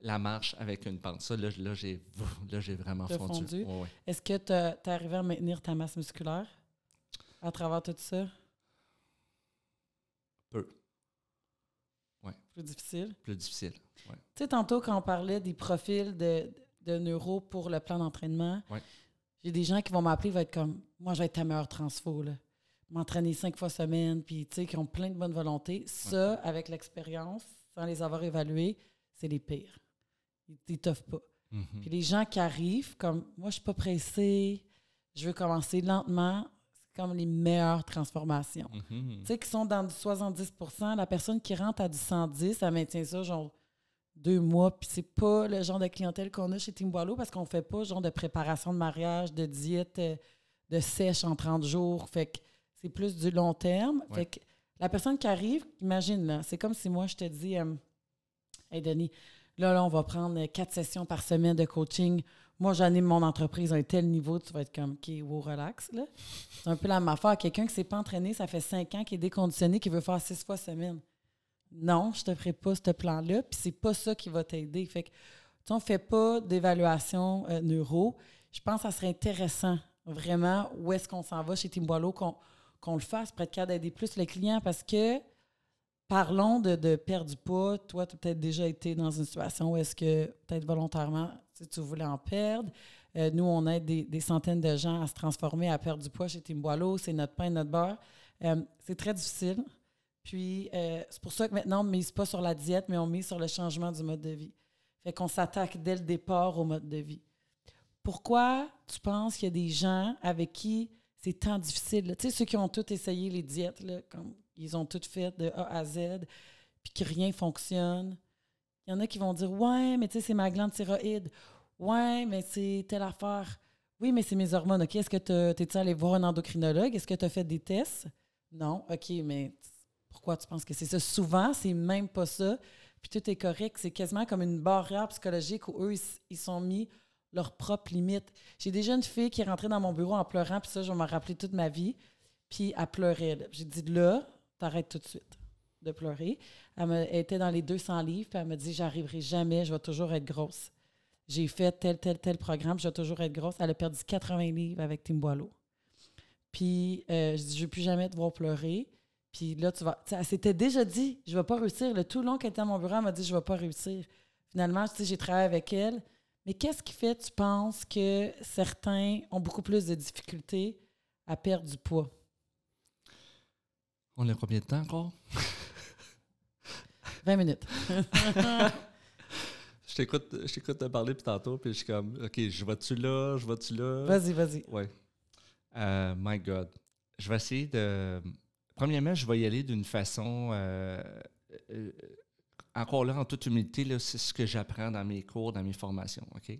la marche avec une pente. Ça, là, là j'ai vraiment fondu. Est-ce que tu es arrivé à maintenir ta masse musculaire à travers tout ça? Peu. Ouais. Plus difficile? Plus difficile, Tu sais, tantôt, quand on parlait des profils de, de neuro pour le plan d'entraînement, j'ai des gens qui vont m'appeler, vont être comme Moi, je vais être ta meilleure transfo. M'entraîner cinq fois semaine, puis tu sais, qui ont plein de bonne volonté. Ça, avec l'expérience, sans les avoir évalués, c'est les pires. Ils t'étoffent pas. Mm-hmm. Puis les gens qui arrivent, comme moi, je suis pas pressé, je veux commencer lentement, c'est comme les meilleures transformations. Mm-hmm. Tu sais, qui sont dans du 70% la personne qui rentre à du 110, elle maintient ça, genre deux mois. Puis c'est pas le genre de clientèle qu'on a chez Team Boileau parce qu'on fait pas genre de préparation de mariage, de diète, euh, de sèche en 30 jours. Fait que c'est plus du long terme. Fait que la personne qui arrive, imagine, là, c'est comme si moi je te dis euh, Hey Denis, là, là, on va prendre quatre sessions par semaine de coaching. Moi, j'anime mon entreprise à un tel niveau, tu vas être comme OK, wow, relax. Là. C'est un peu la même affaire. Quelqu'un qui ne s'est pas entraîné, ça fait cinq ans, qui est déconditionné, qui veut faire six fois semaine non, je te ferai pas ce plan-là, puis c'est pas ça qui va t'aider. Fait que, tu on fait pas d'évaluation euh, neuro. Je pense que ça serait intéressant, vraiment, où est-ce qu'on s'en va chez Team Boileau, qu'on le fasse pour être capable d'aider plus les clients parce que parlons de, de perdre du poids. Toi, tu as peut-être déjà été dans une situation où est-ce que, peut-être volontairement, tu voulais en perdre. Euh, nous, on aide des, des, centaines de gens à se transformer, à perdre du poids chez Timboilo. C'est notre pain, notre beurre. Euh, c'est très difficile. Puis, euh, c'est pour ça que maintenant, on ne mise pas sur la diète, mais on mise sur le changement du mode de vie. Fait qu'on s'attaque dès le départ au mode de vie. Pourquoi tu penses qu'il y a des gens avec qui c'est tant difficile? Tu sais, ceux qui ont tous essayé les diètes, là, comme ils ont tout fait de A à Z, puis que rien fonctionne. Il y en a qui vont dire Ouais, mais tu sais, c'est ma glande thyroïde. Ouais, mais c'est telle affaire. Oui, mais c'est mes hormones. OK, est-ce que tu es allé voir un endocrinologue? Est-ce que tu as fait des tests? Non. OK, mais pourquoi tu penses que c'est ça? Souvent, c'est même pas ça. Puis tout est correct. C'est quasiment comme une barrière psychologique où eux, ils, sont mis leurs propres limites. J'ai des jeunes filles qui rentraient dans mon bureau en pleurant, puis ça, je vais m'en rappeler toute ma vie. Puis elle pleurait. J'ai dit, là, t'arrêtes tout de suite de pleurer. Elle, elle, était dans les 200 livres, puis elle me dit, j'arriverai jamais, je vais toujours être grosse j'ai fait tel, tel, tel programme, je vais toujours être grosse. Elle a perdu 80 livres avec Tim Boileau. Puis, euh, je dis, je ne veux plus jamais te voir pleurer. Puis là, tu vas. Elle s'était déjà dit, je ne vais pas réussir. Le tout long qu'elle était à mon bureau, elle m'a dit, je ne vais pas réussir. Finalement, j'ai travaillé avec elle. Mais qu'est-ce qui fait, tu penses, que certains ont beaucoup plus de difficultés à perdre du poids? On a combien de temps encore? 20 minutes. je t'écoute te parler puis tantôt, puis je suis comme, OK, je vais-tu là, je vais-tu là? Vas-y, vas-y. Oui. Euh, my God. Je vais essayer de. Premièrement, je vais y aller d'une façon. Euh, euh, encore là, en toute humilité, c'est ce que j'apprends dans mes cours, dans mes formations. OK?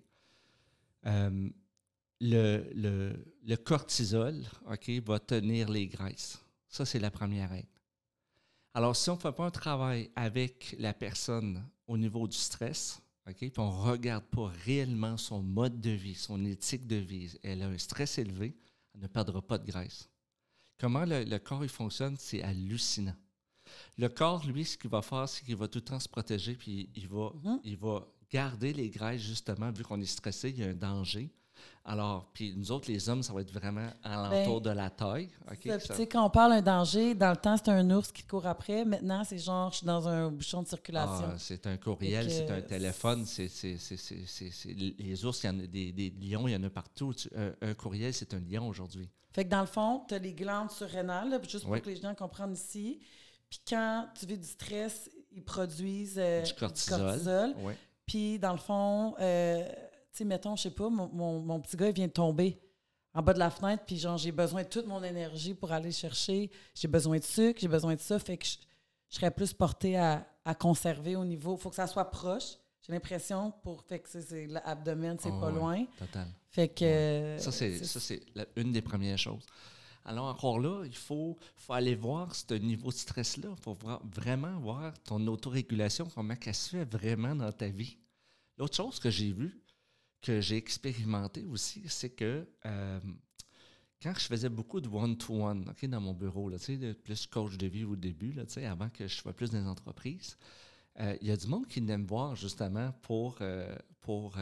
le, le, cortisol OK, va tenir les graisses. Ça, c'est la première règle. Alors, si on ne fait pas un travail avec la personne au niveau du stress, puis on ne regarde pas réellement son mode de vie, son éthique de vie. Elle a un stress élevé, elle ne perdra pas de graisse. Comment le, corps il fonctionne, c'est hallucinant. Le corps, lui, ce qu'il va faire, c'est qu'il va tout le temps se protéger, puis il va, mm-hmm. il va garder les graisses, justement, vu qu'on est stressé, il y a un danger. Alors, puis nous autres, les hommes, ça va être vraiment alentour ben, de la taille. tu sais, quand on parle d'un danger, dans le temps, c'était un ours qui court après. Maintenant, c'est genre, je suis dans un bouchon de circulation. Ah, c'est un courriel, c'est un téléphone. C'est, les ours, il y en a des, des, lions, il y en a partout. Un, courriel, c'est un lion aujourd'hui. Fait que dans le fond, tu as les glandes surrénales, juste pour que les gens comprennent ici. Puis quand tu vis du stress, ils produisent euh, du cortisol. Puis dans le fond... Euh, sais, mettons, je sais pas, mon, petit gars, il vient de tomber en bas de la fenêtre, puis genre, j'ai besoin de toute mon énergie pour aller chercher. J'ai besoin de sucre, j'ai besoin de ça. Fait que je, serais plus portée à, conserver au niveau. Il faut que ça soit proche. J'ai l'impression pour. Fait que c'est l'abdomen, c'est pas loin. Total. Fait que. Ça, c'est une des premières choses. Alors, encore là, il faut, faut aller voir ce niveau de stress-là. Il faut vraiment voir ton autorégulation, comment elle se fait vraiment dans ta vie. L'autre chose que j'ai vue, que j'ai expérimenté aussi, c'est que euh, quand je faisais beaucoup de one-to-one dans mon bureau, là, plus coach de vie au début, là, avant que je sois plus dans les entreprises, euh, il y a du monde qui aime voir justement pour, euh, pour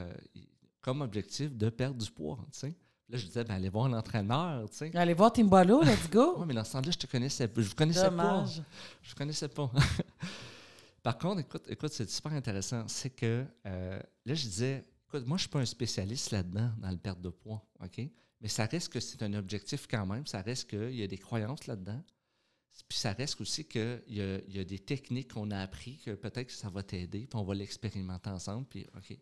comme objectif de perdre du poids. Là, je disais, ben, allez voir l'entraîneur. Allez voir Timboilo, let's go. oui, mais dans ce temps-là, je te connaissais Je ne connaissais pas. Je ne connaissais pas. Par contre, écoute, écoute c'est super intéressant. C'est que là, je disais, moi, je ne suis pas un spécialiste là-dedans, dans le perte de poids, OK? Mais ça reste que c'est un objectif quand même. Ça reste qu'il y a des croyances là-dedans. Puis ça reste aussi qu'il y, y, a des techniques qu'on a appris que peut-être que ça va t'aider, puis on va l'expérimenter ensemble, puis OK.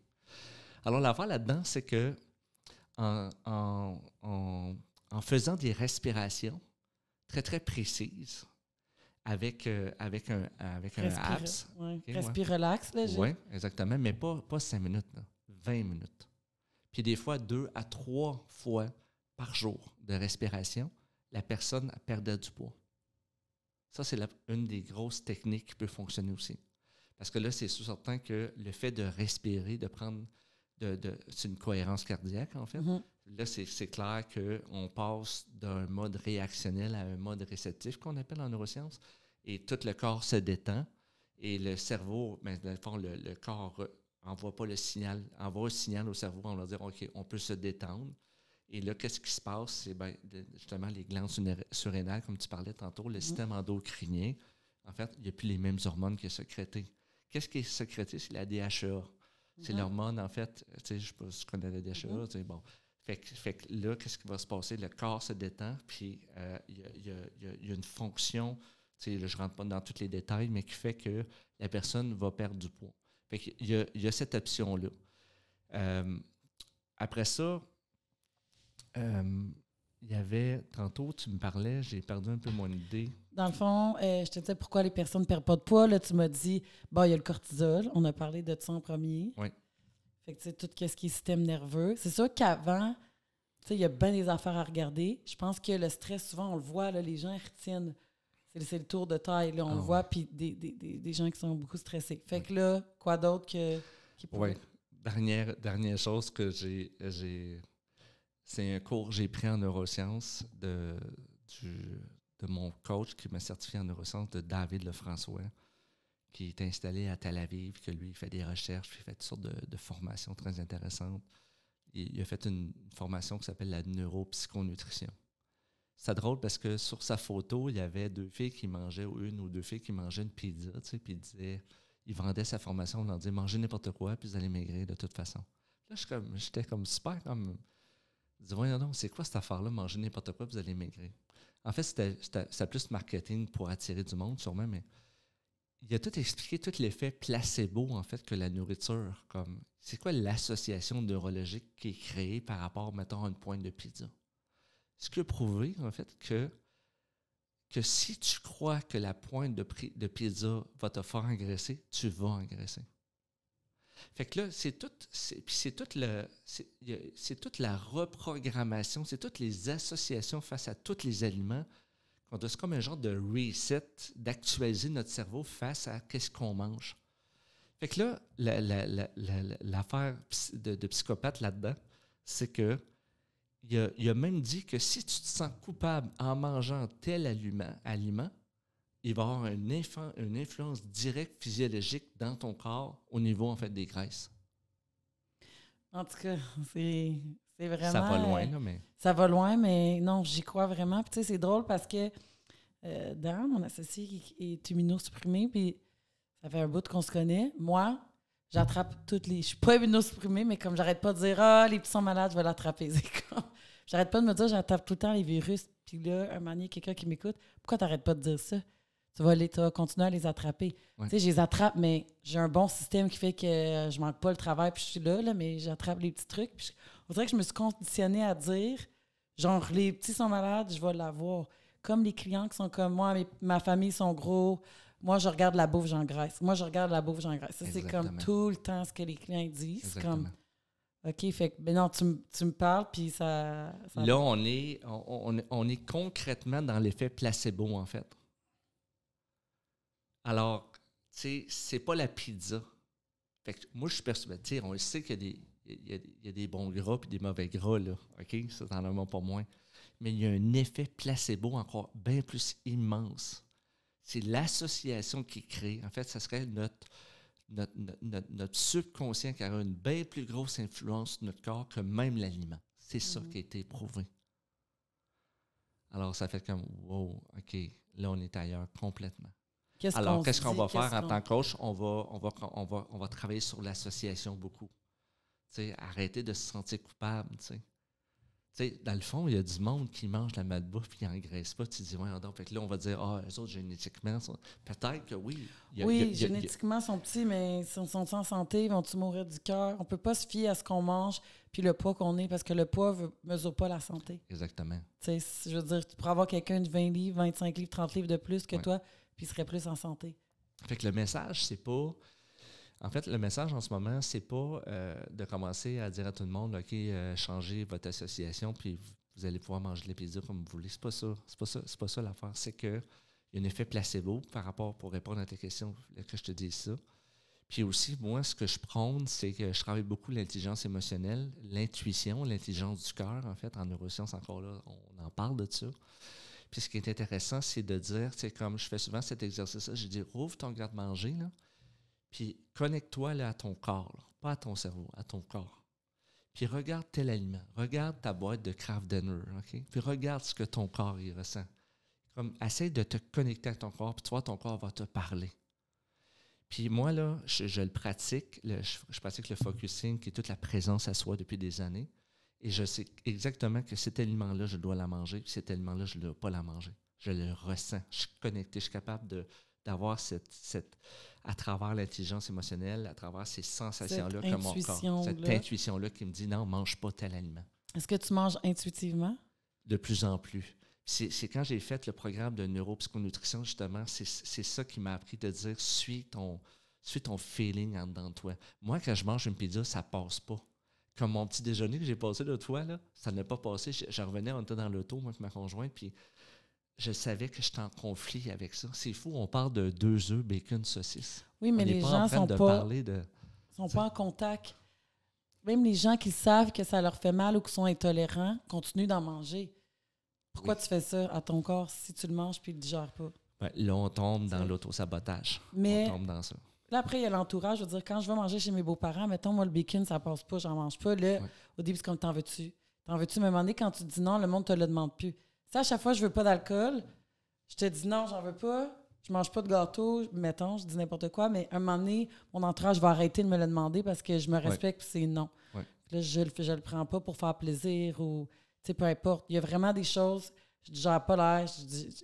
Alors, l'affaire là-dedans, c'est que en, en, faisant des respirations très, très précises, avec, euh, avec un, avec un abs. Respire relax, là. Oui, exactement, mais pas, pas cinq minutes. Là. 20 minutes. Puis des fois, deux à trois fois par jour de respiration, la personne perdait du poids. Ça, c'est une des grosses techniques qui peut fonctionner aussi. Parce que là, c'est certain que le fait de respirer, de prendre. De, c'est une cohérence cardiaque, en fait. Mm-hmm. Là, c'est clair qu'on passe d'un mode réactionnel à un mode réceptif, qu'on appelle en neurosciences, et tout le corps se détend. Et le cerveau, mais ben, dans le fond, le, le corps envoie pas le signal, envoie un signal au cerveau, on va dire, OK, on peut se détendre. Et là, qu'est-ce qui se passe? C'est ben, justement les glandes surrénales, comme tu parlais tantôt, le mm-hmm. système endocrinien. En fait, il n'y a plus les mêmes hormones qui sont sécrétées. Qu'est-ce qui est sécrété? C'est la DHEA. C'est Mhm. l'hormone, en fait. Tu sais, je sais pas si tu connais le déjà, Mhm. tu sais, bon. Fait que, fait que là, qu'est-ce qui va se passer? Le corps se détend, puis il y, a, y y y une fonction, tu sais, là, je rentre pas dans tous les détails, mais qui fait que la personne va perdre du poids. Fait qu'il y a, il y a cette option-là. Euh, après ça, euh, il y avait, tantôt, tu me parlais, j'ai perdu un peu mon idée. Dans le fond, euh, je te disais pourquoi les personnes ne perdent pas de poids. Là, tu m'as dit, bon, il y a le cortisol. On a parlé de ça en premier. Oui. Fait que, tu sais, tout ce qui est système nerveux. C'est sûr qu'avant, tu sais, il y a bien des affaires à regarder. Je pense que le stress, souvent, on le voit, là, les gens retiennent. C'est le- tour de taille, là, on Ah le ouais. voit, puis des, des, des, des gens qui sont beaucoup stressés. Fait que là, quoi d'autre que. Qui Oui. pourrait- Dernière, dernière chose que j'ai. j'ai c'est un cours que j'ai pris en neurosciences de, du, de mon coach qui m'a certifié en neurosciences, de David Lefrançois, qui est installé à Tel Aviv, que lui, il fait des recherches, puis il fait toutes sortes de, de formations très intéressantes. Il, il a fait une formation qui s'appelle la neuropsychonutrition. C'est drôle parce que sur sa photo, il y avait deux filles qui mangeaient, ou une ou deux filles qui mangeaient une pizza, tu sais, puis il disait il vendait sa formation, on leur disait mangez n'importe quoi, puis vous allez maigrir de toute façon. Là, j'étais comme super comme. Je dis, voyons donc, c'est quoi cette affaire-là, manger n'importe quoi, vous allez maigrir? En fait, c'était plus marketing pour attirer du monde, sûrement, mais il a tout expliqué, tout l'effet placebo, en fait, que la nourriture, comme. C'est quoi l'association neurologique qui est créée par rapport, mettons, à une pointe de pizza? Ce qui a en fait, que que si tu crois que la pointe de, pizza va te faire engraisser, tu vas engraisser. Fait que là, c'est tout, c'est, toute toute la reprogrammation, c'est toutes les associations face à tous les aliments. qu'on doit- C'est comme un genre de reset, d'actualiser notre cerveau face à qu'est-ce qu'on mange. Fait que là, la- la- la- la- l'affaire de psychopathe là-dedans, c'est que il a, il a même dit que si tu te sens coupable en mangeant tel aliment, aliment il va avoir une, infan- une influence directe physiologique dans ton corps au niveau en fait des graisses. En tout cas, c'est vraiment. Ça va loin, euh, là, mais Ça va loin, mais non, j'y crois vraiment. Puis tu sais, c'est drôle parce que euh, Dan, mon associé, qui est immunosupprimé, puis ça fait un bout qu'on se connaît. Moi, j'attrape toutes les... Je suis pas immunosupprimée, mais comme j'arrête pas de dire « Ah, les petits sont malades, je vais l'attraper. » C'est comme... J'arrête pas de me dire « J'attrape tout le temps les virus. » Puis là, un moment quelqu'un qui m'écoute, « Pourquoi t'arrêtes pas de dire ça? » Tu vas, les, tu vas continuer à les attraper. Ouais. Tu sais, je les attrape, mais j'ai un bon système qui fait que euh, je manque pas le travail, puis je suis là, là mais j'attrape les petits trucs. Puis je- on dirait que je me suis conditionnée à dire, genre, les petits sont malades, je vais l'avoir. Comme les clients qui sont comme moi, mes- ma famille sont gros. Moi, je regarde la bouffe, j'engraisse. Moi, je regarde la bouffe, j'engraisse. Ça, c'est comme tout le temps ce que les clients disent. C'est exactement. comme, OK, fait que, ben non, tu, me- tu me parles, puis ça. ça- Là, on est, on, on- est concrètement dans l'effet placebo, en fait. Alors, tu sais, c'est pas la pizza. Fait que moi, je suis persuadé, on le sait qu'il y a des, il y y a des bons gras et des mauvais gras, là. OK? Ça, t'en as pas moins. Mais il y a un effet placebo encore bien plus immense. C'est l'association qui crée. En fait, ça serait notre, notre, notre, notre- subconscient qui aurait une bien plus grosse influence sur notre corps que même l'aliment. C'est ça Mhm. qui a été prouvé. Alors, ça fait comme, wow, OK, là, on est ailleurs complètement. Alors, qu'est-ce qu'on va faire en tant que coach? On va, on va, on va, on va travailler sur l'association beaucoup. Tu sais, arrêter de se sentir coupable, sais. Tu sais, dans le fond, il y a du monde qui mange la malbouffe et qui n'engraisse pas. Tu dis, ouais, donc, fait que là, on va dire, ah, eux autres, génétiquement, sont- peut-être que oui. Y a- oui, il y a- il y a- génétiquement, ils sont petits, mais sont, sont en santé, vont-ils mourir du cœur? On peut pas se fier à ce qu'on mange puis le poids qu'on est, parce que le poids ne mesure pas la santé. Exactement. Tu sais, je veux dire, tu pourrais avoir quelqu'un de 20 livres, 25 livres, 30 livres de plus que Ouais. toi, puis il serait plus en santé. Fait que le message, c'est pas. En fait, le message en ce moment, c'est pas euh, de commencer à dire à tout le monde, OK, euh, changez votre association, puis vous, allez pouvoir manger les pizzas comme vous voulez. C'est pas ça. C'est pas ça, c'est pas ça l'affaire. C'est que il y a un effet placebo par rapport, pour répondre à tes questions, que je te dise ça. Puis aussi, moi, ce que je prône, c'est que je travaille beaucoup l'intelligence émotionnelle, l'intuition, l'intelligence du cœur, en fait, en neurosciences, encore là, on en parle de ça. Puis ce qui est intéressant, c'est de dire, c'est comme je fais souvent cet exercice-là, je dis, rouvre ton garde-manger, là, puis connecte-toi à ton corps, pas à ton cerveau, à ton corps. Puis regarde tel aliment, regarde ta boîte de Kraft Dinner? Puis regarde ce que ton corps il ressent. Comme, essaye de te connecter à ton corps, puis toi, ton corps va te parler. Puis moi, là, je, le pratique. je, je, pratique le focusing, qui est toute la présence à soi depuis des années. Et je sais exactement que cet aliment-là, je dois la manger, puis cet aliment-là, je ne dois pas la manger. Je le ressens. Je suis connecté. Je suis capable de, d'avoir cette, cette, à travers l'intelligence émotionnelle, à travers ces sensations-là que mon corps, cette intuition-là qui me dit non, mange pas tel aliment. Est-ce que tu manges intuitivement? De plus en plus. C'est quand j'ai fait le programme de neuropsychonutrition, justement, c'est ça qui m'a appris de dire suis ton, suis ton feeling en dedans de toi. Moi, quand je mange une pizza, ça passe pas. Comme mon petit déjeuner que j'ai passé l'autre fois, là, ça n'a pas passé. J'en revenais, on était dans l'auto, moi, avec ma conjointe, puis je savais que j'étais en conflit avec ça. C'est fou, on parle de deux œufs, bacon, saucisse. Oui, mais les gens sont pas, sont pas en contact. Même les gens qui savent que ça leur fait mal ou qui sont intolérants continuent d'en manger. Pourquoi tu fais ça à ton corps si tu le manges puis il ne digère pas? Ben, là, on tombe dans l'autosabotage. Mais on tombe dans ça. Là, après, il y a l'entourage. Je veux dire, quand je vais manger chez mes beaux-parents, mettons, moi, le bacon, ça passe pas, j'en mange pas. Là, au début, c'est comme, t'en veux-tu? T'en veux-tu? Me demander quand tu dis non, le monde te le demande plus à chaque fois je veux pas d'alcool, je te dis non, j'en veux pas. Je mange pas de gâteau, mettons, je dis n'importe quoi, mais un moment donné, mon entourage va arrêter de me le demander parce que je me respecte et c'est non. Là, je le, je le prends pas pour faire plaisir ou, tu sais, peu importe. Il y a vraiment des choses, je dis, j'en pas l'air,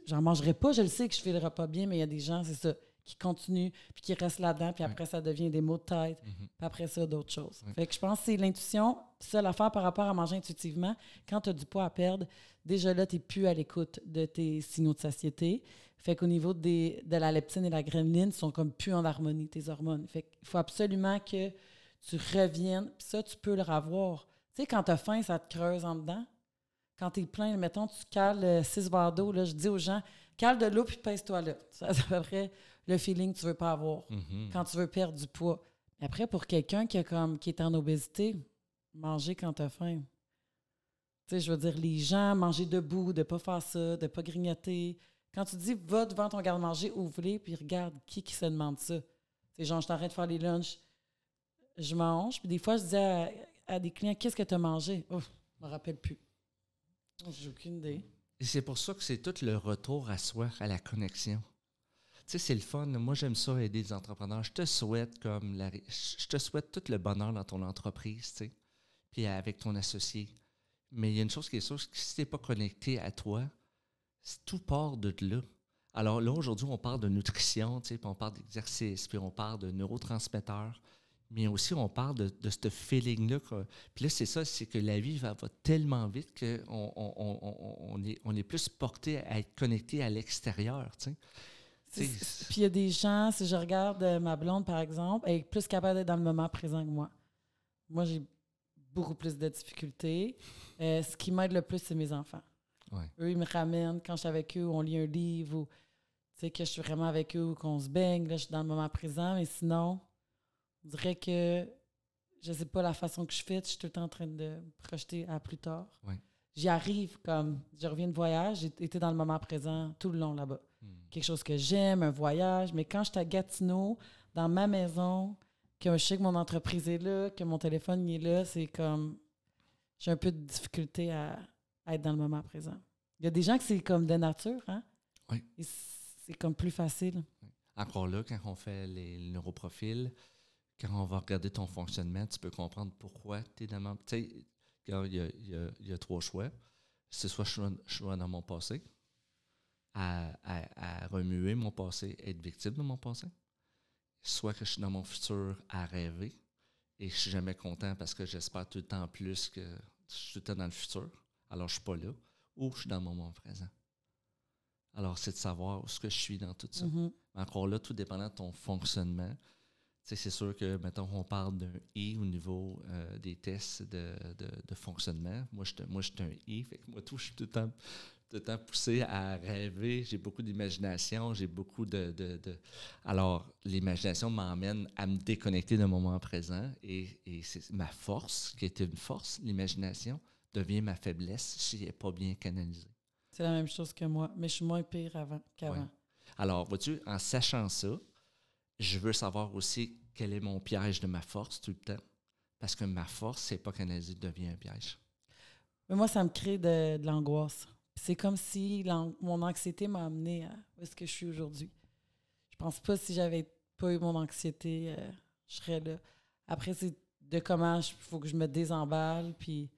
j'en mangerai pas, je le sais que je filerai pas bien, mais il y a des gens, c'est ça, qui continuent, puis qui restent là-dedans, puis après, ça devient des maux de tête, mm-hmm. puis après ça, d'autres choses. Fait que je pense que c'est l'intuition, ça, l'affaire par rapport à manger intuitivement, quand tu as du poids à perdre, déjà là, tu n'es plus à l'écoute de tes signaux de satiété. Fait qu'au niveau des, de la leptine et la grémeline, sont comme plus en harmonie, tes hormones. Fait qu'il faut absolument que tu reviennes. Puis ça, tu peux le revoir. Tu sais, quand tu as faim, ça te creuse en dedans. Quand tu es plein, mettons, tu cales 6 euh, verres d'eau, là, je dis aux gens, cale de l'eau puis pèse-toi là. C'est à peu près le feeling que tu veux pas avoir mm-hmm. quand tu veux perdre du poids. Après, pour quelqu'un qui, a comme, qui est en obésité, manger quand tu as faim je veux dire, les gens, manger debout, de ne pas faire ça, de ne pas grignoter. Quand tu dis, va devant ton garde-manger, ouvre puis regarde qui qui se demande ça. C'est genre, je t'arrête de faire les lunchs, je mange. Puis des fois, je dis à, des clients, qu'est-ce que tu as mangé? Oh, je me rappelle plus. J'ai aucune idée. Et c'est pour ça que c'est tout le retour à soi, à la connexion. Tu sais, c'est le fun. Moi, j'aime ça aider les entrepreneurs. Je te souhaite comme je te souhaite tout le bonheur dans ton entreprise, tu sais, puis avec ton associé. Mais il y a une chose qui est sûre, que si tu n'es pas connecté à toi, tout part de là. Alors là, aujourd'hui, on parle de nutrition, puis on parle d'exercice, puis on parle de neurotransmetteurs, mais aussi on parle de, ce feeling-là. Puis là, c'est ça, c'est que la vie va, tellement vite qu'on on, est, on est plus porté à être connecté à l'extérieur. Puis il y a des gens, si je regarde euh, ma blonde, par exemple, elle est plus capable d'être dans le moment présent que moi. Moi, j'ai beaucoup plus de difficultés. Euh, ce qui m'aide le plus, c'est mes enfants. Eux, ils me ramènent quand je suis avec eux, on lit un livre ou que je suis vraiment avec eux ou qu'on se baigne. Là, je suis dans le moment présent. Mais sinon, on dirait que je ne sais pas la façon que je fais. Je suis tout le temps en train de me projeter à plus tard. J'y arrive comme je reviens de voyage, j'ai été dans le moment présent tout le long là-bas. Hmm. Quelque chose que j'aime, un voyage. Mais quand je suis à Gatineau, dans ma maison, que je sais que mon entreprise est là, que mon téléphone est là, c'est comme j'ai un peu de difficulté à, être dans le moment présent. Il y a des gens que c'est comme de nature, hein? Oui. C'est comme plus facile. Encore là, quand on fait les neuroprofils, quand on va regarder ton fonctionnement, tu peux comprendre pourquoi tu es dans moment. Tu sais, il y y a, trois choix. C'est soit je suis, dans mon passé, à, à, remuer mon passé, être victime de mon passé, soit que je suis dans mon futur à rêver et je suis jamais content parce que j'espère tout le temps plus que je suis tout le temps dans le futur, alors je suis pas là, ou je suis dans mon moment présent. Alors, c'est de savoir où ce que je suis dans tout ça. Mm-hmm. Encore là, tout dépendant de ton fonctionnement. C'est sûr que, mettons, on parle d'un I au niveau euh, des tests de, de, fonctionnement. Moi, je suis un I. Fait que moi, tout, je suis tout le temps de temps poussé à rêver. J'ai beaucoup d'imagination, j'ai beaucoup de, Alors, l'imagination m'emmène à me déconnecter d'un moment présent et, c'est ma force, qui était une force, l'imagination, devient ma faiblesse si elle n'est pas bien canalisée. C'est la même chose que moi, mais je suis moins pire avant qu'avant. Alors, vois-tu, en sachant ça, je veux savoir aussi quel est mon piège de ma force tout le temps. Parce que ma force, c'est pas canalisé, devient un piège. Mais moi, ça me crée de l'angoisse. C'est comme si mon anxiété m'a amené à où est-ce que je suis aujourd'hui. Je pense pas si j'avais pas eu mon anxiété, euh, je serais là. Après, c'est de comment il faut que je me désemballe, puis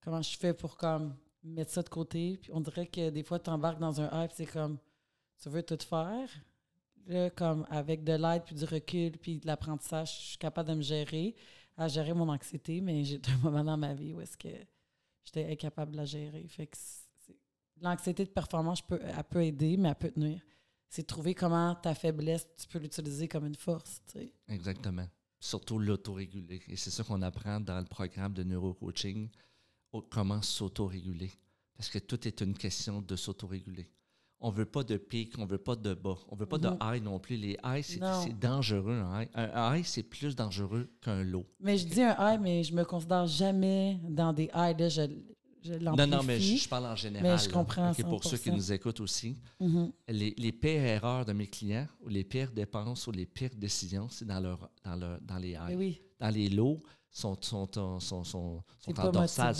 comment je fais pour comme mettre ça de côté. Puis on dirait que des fois, tu embarques dans un hype, c'est comme tu veux tout faire? Là, comme avec de l'aide, puis du recul, puis de l'apprentissage, je suis capable de me gérer, à gérer mon anxiété, mais j'ai un moment dans ma vie où est-ce que j'étais incapable de la gérer. Fait que l'anxiété de performance, je peux, elle peut aider, mais elle peut te nuire. C'est trouver comment ta faiblesse, tu peux l'utiliser comme une force. Tu sais. Exactement. Surtout l'autoréguler. Et c'est ça qu'on apprend dans le programme de neurocoaching, comment s'autoréguler. Parce que tout est une question de s'autoréguler. On veut pas de pic, on veut pas de bas, on veut pas de high non plus. Les highs, c'est dangereux. Un high, un high c'est plus dangereux qu'un low. Mais je dis un high, mais je me considère jamais dans des highs. Là, je, non, non, mais je, parle en général. Mais je comprends. pour ceux qui nous écoutent aussi, mm-hmm. les, les, pires erreurs de mes clients, ou les pires dépenses, ou les pires décisions, c'est dans, leur, dans, leur, dans les. Oui. Dans les lows, sont, sont, sont, sont, sont en dorsale.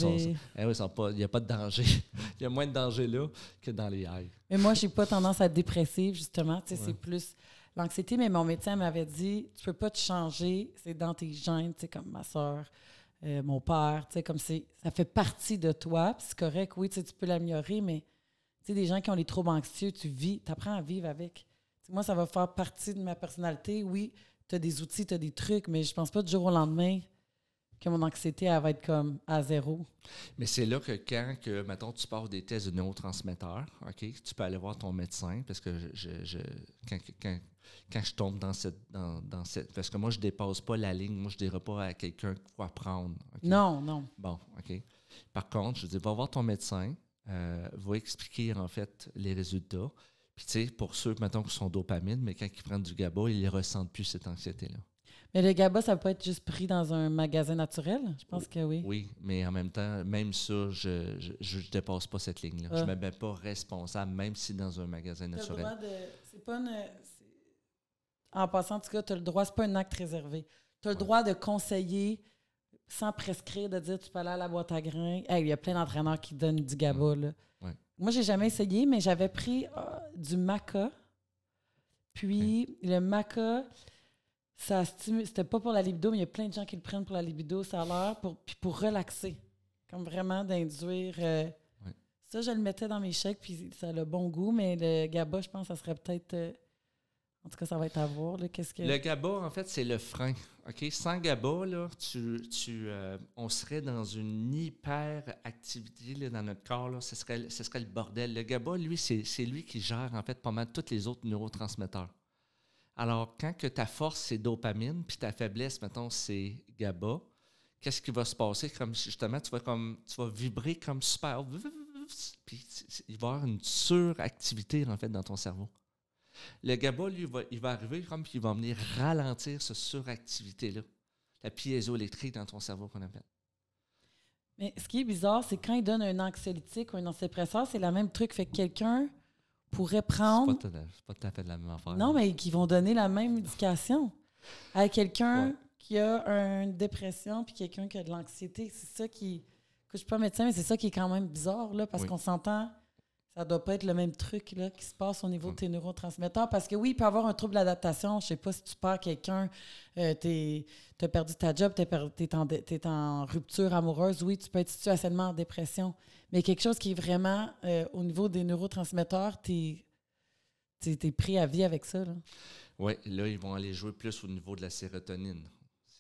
Eh il n'y a pas de danger. il y a moins de danger là que dans les highs. Mais moi, je n'ai pas tendance à être dépressive, justement. C'est plus l'anxiété. Mais mon médecin m'avait dit tu peux pas te changer, c'est dans tes gènes, comme ma soeur. Euh, mon père, tu sais, comme c'est, ça fait partie de toi, c'est correct, oui, tu peux l'améliorer, mais tu sais, des gens qui ont les troubles anxieux, tu vis, tu apprends à vivre avec. moi, ça va faire partie de ma personnalité. Oui, tu as des outils, tu as des trucs, mais je pense pas du jour au lendemain que mon anxiété elle va être comme à zéro. Mais c'est là que quand, que, mettons, tu passes des tests de neurotransmetteurs, OK, tu peux aller voir ton médecin parce que je, je, quand, quand, quand, je tombe dans cette, dans, dans, cette. Parce que moi, je ne dépasse pas la ligne. Moi, je ne dirais pas à quelqu'un quoi prendre. Non, non. Bon, OK. Par contre, je dis, va voir ton médecin, euh, va expliquer en fait les résultats. Puis, tu sais, pour ceux, mettons, qui sont dopamine, mais quand ils prennent du GABA, ils ne ressentent plus cette anxiété-là. Mais le GABA, ça peut être juste pris dans un magasin naturel? Je pense que oui. Oui, mais en même temps, même ça, je ne dépasse pas cette ligne-là. Je ne ah. me mets pas responsable, même si dans un magasin naturel. C'est pas En passant, en tout cas, tu as le droit, c'est pas un acte réservé. Tu as le droit de conseiller sans prescrire, de dire tu peux aller à la boîte à grains. il y a plein d'entraîneurs qui donnent du GABA. Là. Ouais. Moi, j'ai jamais essayé, mais j'avais pris ah, du maca. Puis le maca, ça C'était pas pour la libido, mais il y a plein de gens qui le prennent pour la libido, ça a l'air, pour, puis pour relaxer. Comme vraiment d'induire. Euh, ça, je le mettais dans mes chèques, puis ça a le bon goût, mais le GABA, je pense ça serait peut-être. Euh, en tout cas, ça va être à voir. Qu'est-ce que... Le GABA, en fait, c'est le frein. Sans GABA, là, tu, tu euh, on serait dans une hyper-activité dans notre corps. Là. Ce, serait, ce serait le bordel. Le GABA, lui, c'est lui qui gère, en fait, pas mal tous les autres neurotransmetteurs. Alors, quand que ta force, c'est dopamine, puis ta faiblesse, mettons, c'est GABA, qu'est-ce qui va se passer? Comme justement, tu vas comme tu vas vibrer comme super. Puis il va y avoir une suractivité, en fait, dans ton cerveau. Le GABA, lui, il va arriver comme puis il va venir ralentir cette suractivité-là. La piézoélectrique dans ton cerveau qu'on appelle. Mais ce qui est bizarre, c'est quand il donne un anxiolytique ou un antidépresseur, c'est le même truc. Fait que quelqu'un pourrait prendre. C'est pas, tout à fait la même affaire. Non, mais qui vont donner la même médication à quelqu'un qui a une dépression puis quelqu'un qui a de l'anxiété. C'est ça qui. Je suis pas médecin, mais c'est ça qui est quand même bizarre, là, parce qu'on s'entend. Ça doit pas être le même truc là, qui se passe au niveau de tes neurotransmetteurs. Parce que oui, il peut y avoir un trouble d'adaptation. Je sais pas si tu perds quelqu'un, euh, tu as perdu ta job, tu es, en rupture amoureuse. Oui, tu peux être situationnement en dépression. Mais quelque chose qui est vraiment euh, au niveau des neurotransmetteurs, tu es, pris à vie avec ça. Oui, là, ils vont aller jouer plus au niveau de la sérotonine.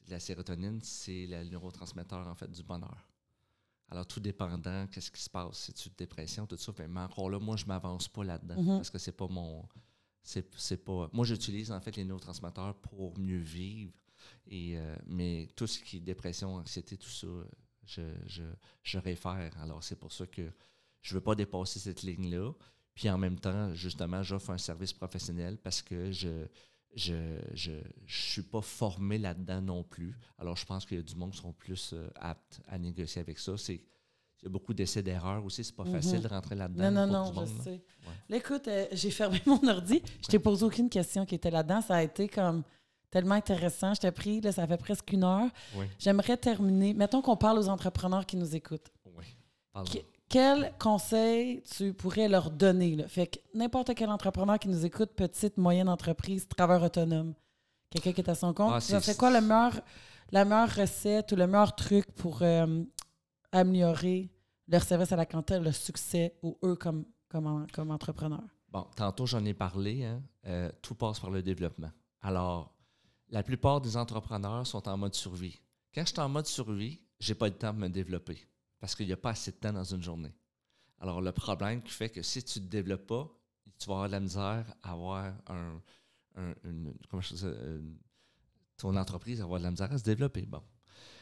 La sérotonine, c'est le neurotransmetteur en fait du bonheur. Alors, tout dépendant, qu'est-ce qui se passe? C'est-tu de dépression, tout ça? Mais encore là, moi, je ne m'avance pas là-dedans mm-hmm. parce que c'est pas mon. C'est pas. Moi, j'utilise en fait les neurotransmetteurs pour mieux vivre. Et, euh, mais tout ce qui est dépression, anxiété, tout ça, je, je, je réfère. Alors, c'est pour ça que je ne veux pas dépasser cette ligne-là. Puis en même temps, justement, j'offre un service professionnel parce que je je ne suis pas formé là-dedans non plus. Alors, je pense qu'il y a du monde qui sont plus euh, aptes à négocier avec ça. C'est il y a beaucoup d'essais d'erreurs aussi. C'est pas mhm. facile de rentrer là-dedans. Non, non, non, je sais. écoute, euh, j'ai fermé mon ordi. Je t'ai posé aucune question qui était là-dedans. Ça a été comme tellement intéressant. Je t'ai pris, là, ça fait presque une heure. J'aimerais terminer. Mettons qu'on parle aux entrepreneurs qui nous écoutent. Oui. Quel conseil tu pourrais leur donner? Là? Fait que n'importe quel entrepreneur qui nous écoute, petite, moyenne entreprise, travailleur autonome, Quelqu'un qui est à son compte. Ah, c'est- quoi le meilleur, la meilleure recette ou le meilleur truc pour euh, améliorer leur service à la clientèle, le succès ou eux comme, comme, comme entrepreneurs? Bon, tantôt j'en ai parlé, hein, euh, tout passe par le développement. Alors, la plupart des entrepreneurs sont en mode survie. Quand je suis en mode survie, j'ai pas le temps de me développer parce qu'il n'y a pas assez de temps dans une journée. Alors, le problème qui fait que si tu ne te développes pas, tu vas avoir de la misère à avoir un, un- une, comment je dis ton entreprise va avoir de la misère à se développer. Bon.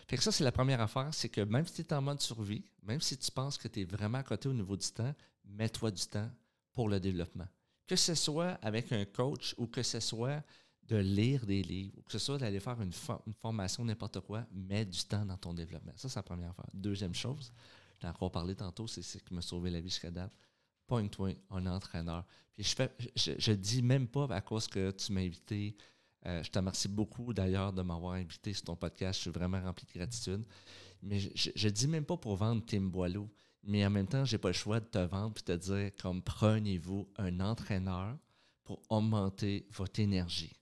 Fait que ça, c'est la première affaire, c'est que même si tu es en mode survie, même si tu penses que tu es vraiment à côté au niveau du temps, mets-toi du temps pour le développement. Que ce soit avec un coach ou que ce soit de lire des livres que ce soit d'aller faire une, fo- une formation, n'importe quoi, mets du temps dans ton développement. Ça, c'est la première affaire. Deuxième chose, je t'ai encore parlé tantôt, c'est ce qui m'a sauvé la vie jusqu'à date. Pogne-toi un entraîneur. Puis je fais, je, dis même pas à cause que tu m'as invité. euh, je te remercie beaucoup d'ailleurs de m'avoir invité sur ton podcast. Je suis vraiment rempli de gratitude. Mais je, je, dis même pas pour vendre Tim Boileau. Mais en même temps, j'ai pas le choix de te vendre et te dire comme prenez-vous un entraîneur pour augmenter votre énergie.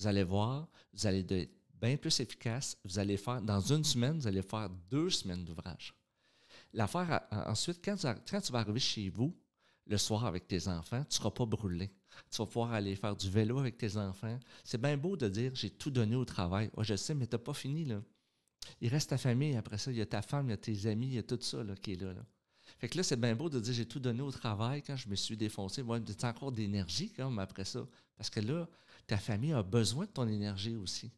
Vous allez voir, vous allez être bien plus efficace. Vous allez faire, dans une semaine, vous allez faire deux semaines d'ouvrage. L'affaire, ensuite, quand tu, vas arriver chez vous, le soir avec tes enfants, tu ne seras pas brûlé. Tu vas pouvoir aller faire du vélo avec tes enfants. C'est bien beau de dire j'ai tout donné au travail. Ouais, je sais, mais tu n'as pas fini. Il reste ta famille. Après ça, il y a ta femme, il y a tes amis, il y a tout ça qui est là. Fait que là, c'est bien beau de dire j'ai tout donné au travail quand je me suis défoncé. Moi, as encore d'énergie comme après ça? Parce que là, ta famille a besoin de ton énergie aussi.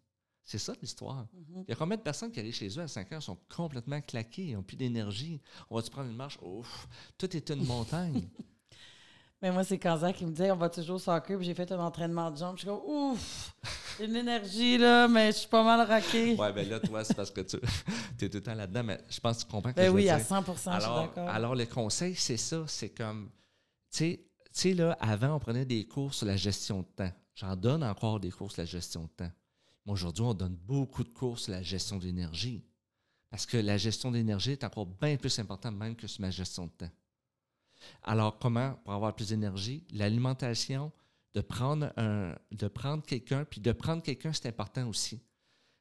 C'est ça l'histoire. Mhm. Il y a combien de personnes qui arrivent chez eux à 5 ans sont complètement claquées, ils n'ont plus d'énergie. On va-tu prendre une marche? Ouf, tout est une montagne. Mais moi, c'est Kanza qui me dit on va toujours soccer, puis j'ai fait un entraînement de jambes. Je suis comme ouf, j'ai une énergie là, mais je suis pas mal raqué. ouais, ben là, toi, c'est parce que tu es tout le temps là-dedans, mais je pense que tu comprends que ben je veux oui, à dire. 100 je suis alors, d'accord. alors, le conseil, c'est ça. C'est comme, tu sais, tu sais, là, avant, on prenait des cours sur la gestion de temps. J'en donne encore des cours sur la gestion de temps. Mais aujourd'hui, on donne beaucoup de cours sur la gestion d'énergie. Parce que la gestion d'énergie est encore bien plus importante même que sur ma gestion de temps. Alors, comment pour avoir plus d'énergie? L'alimentation, de prendre, de prendre quelqu'un, puis de prendre quelqu'un, c'est important aussi.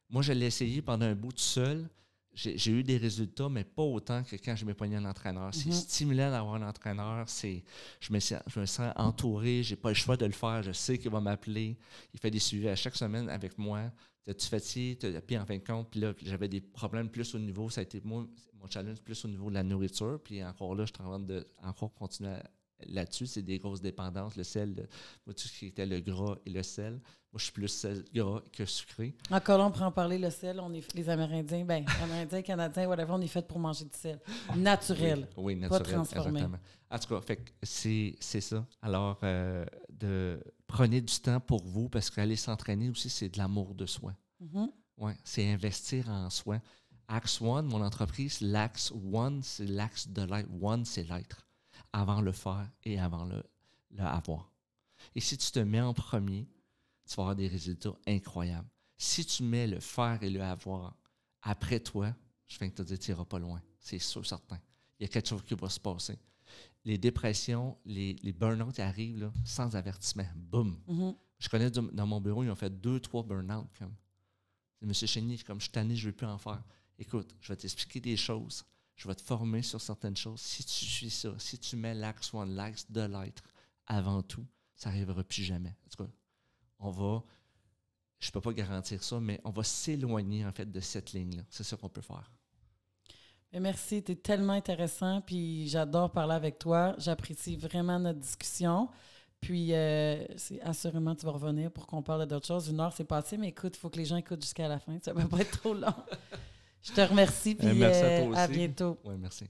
Moi, je l'ai essayé pendant un bout tout seul. J'ai eu des résultats, mais pas autant que quand je pogné un entraîneur. C'est Mhm. stimulant d'avoir un entraîneur. C'est, je, me sens, je me sens entouré. J'ai pas le choix de le faire. Je sais qu'il va m'appeler. Il fait des suivis à chaque semaine avec moi. Tu fatigué? T'as- Puis en fin de compte, puis là, j'avais des problèmes plus au niveau. Ça a été moi, mon challenge plus au niveau de la nourriture. Puis encore là, je suis en train de encore continuer à- là-dessus. C'est des grosses dépendances. Le sel, le- moi, tout ce qui était le gras et le sel. Moi, je suis plus sel gras que sucré. Là, on prend en parler le sel. On est, les Amérindiens, ben, Amérindiens, Canadiens, whatever, on est fait pour manger du sel. Naturel. Oui, oui pas naturel. transformé. Exactement. En tout cas, c'est, ça. Alors, euh, de, prenez du temps pour vous parce qu'aller s'entraîner aussi, c'est de l'amour de soi. Mhm. Ouais, c'est investir en soi. Axe One, mon entreprise, l'Axe One, c'est l'axe de l'être. One, c'est l'être. Avant le faire et avant le, le avoir. Et si tu te mets en premier, tu vas avoir des résultats incroyables. Si tu mets le faire et le avoir après toi, je viens de te dire, tu n'iras pas loin. C'est sûr, certain. Il y a quelque chose qui va se passer. Les dépressions, les, les burn-out arrivent là, sans avertissement. Boum! Mhm. Je connais dans mon bureau, ils ont fait deux, trois burn-out. Comme. Monsieur Chénier, comme je suis tanné, je ne veux plus en faire. Écoute, je vais t'expliquer des choses. Je vais te former sur certaines choses. Si tu suis ça, si tu mets l'axe one, l'axe de l'être avant tout, ça n'arrivera plus jamais. En tout cas, on va, je ne peux pas garantir ça, mais on va s'éloigner en fait de cette ligne-là. C'est ça qu'on peut faire. Merci, tu es tellement intéressant, puis j'adore parler avec toi. J'apprécie vraiment notre discussion. Puis, euh, assurément, tu vas revenir pour qu'on parle d'autres choses. Une heure, c'est passé, mais écoute, il faut que les gens écoutent jusqu'à la fin. Ça ne va pas être trop long. Je te remercie, puis merci à euh, toi à aussi. bientôt. Oui, merci.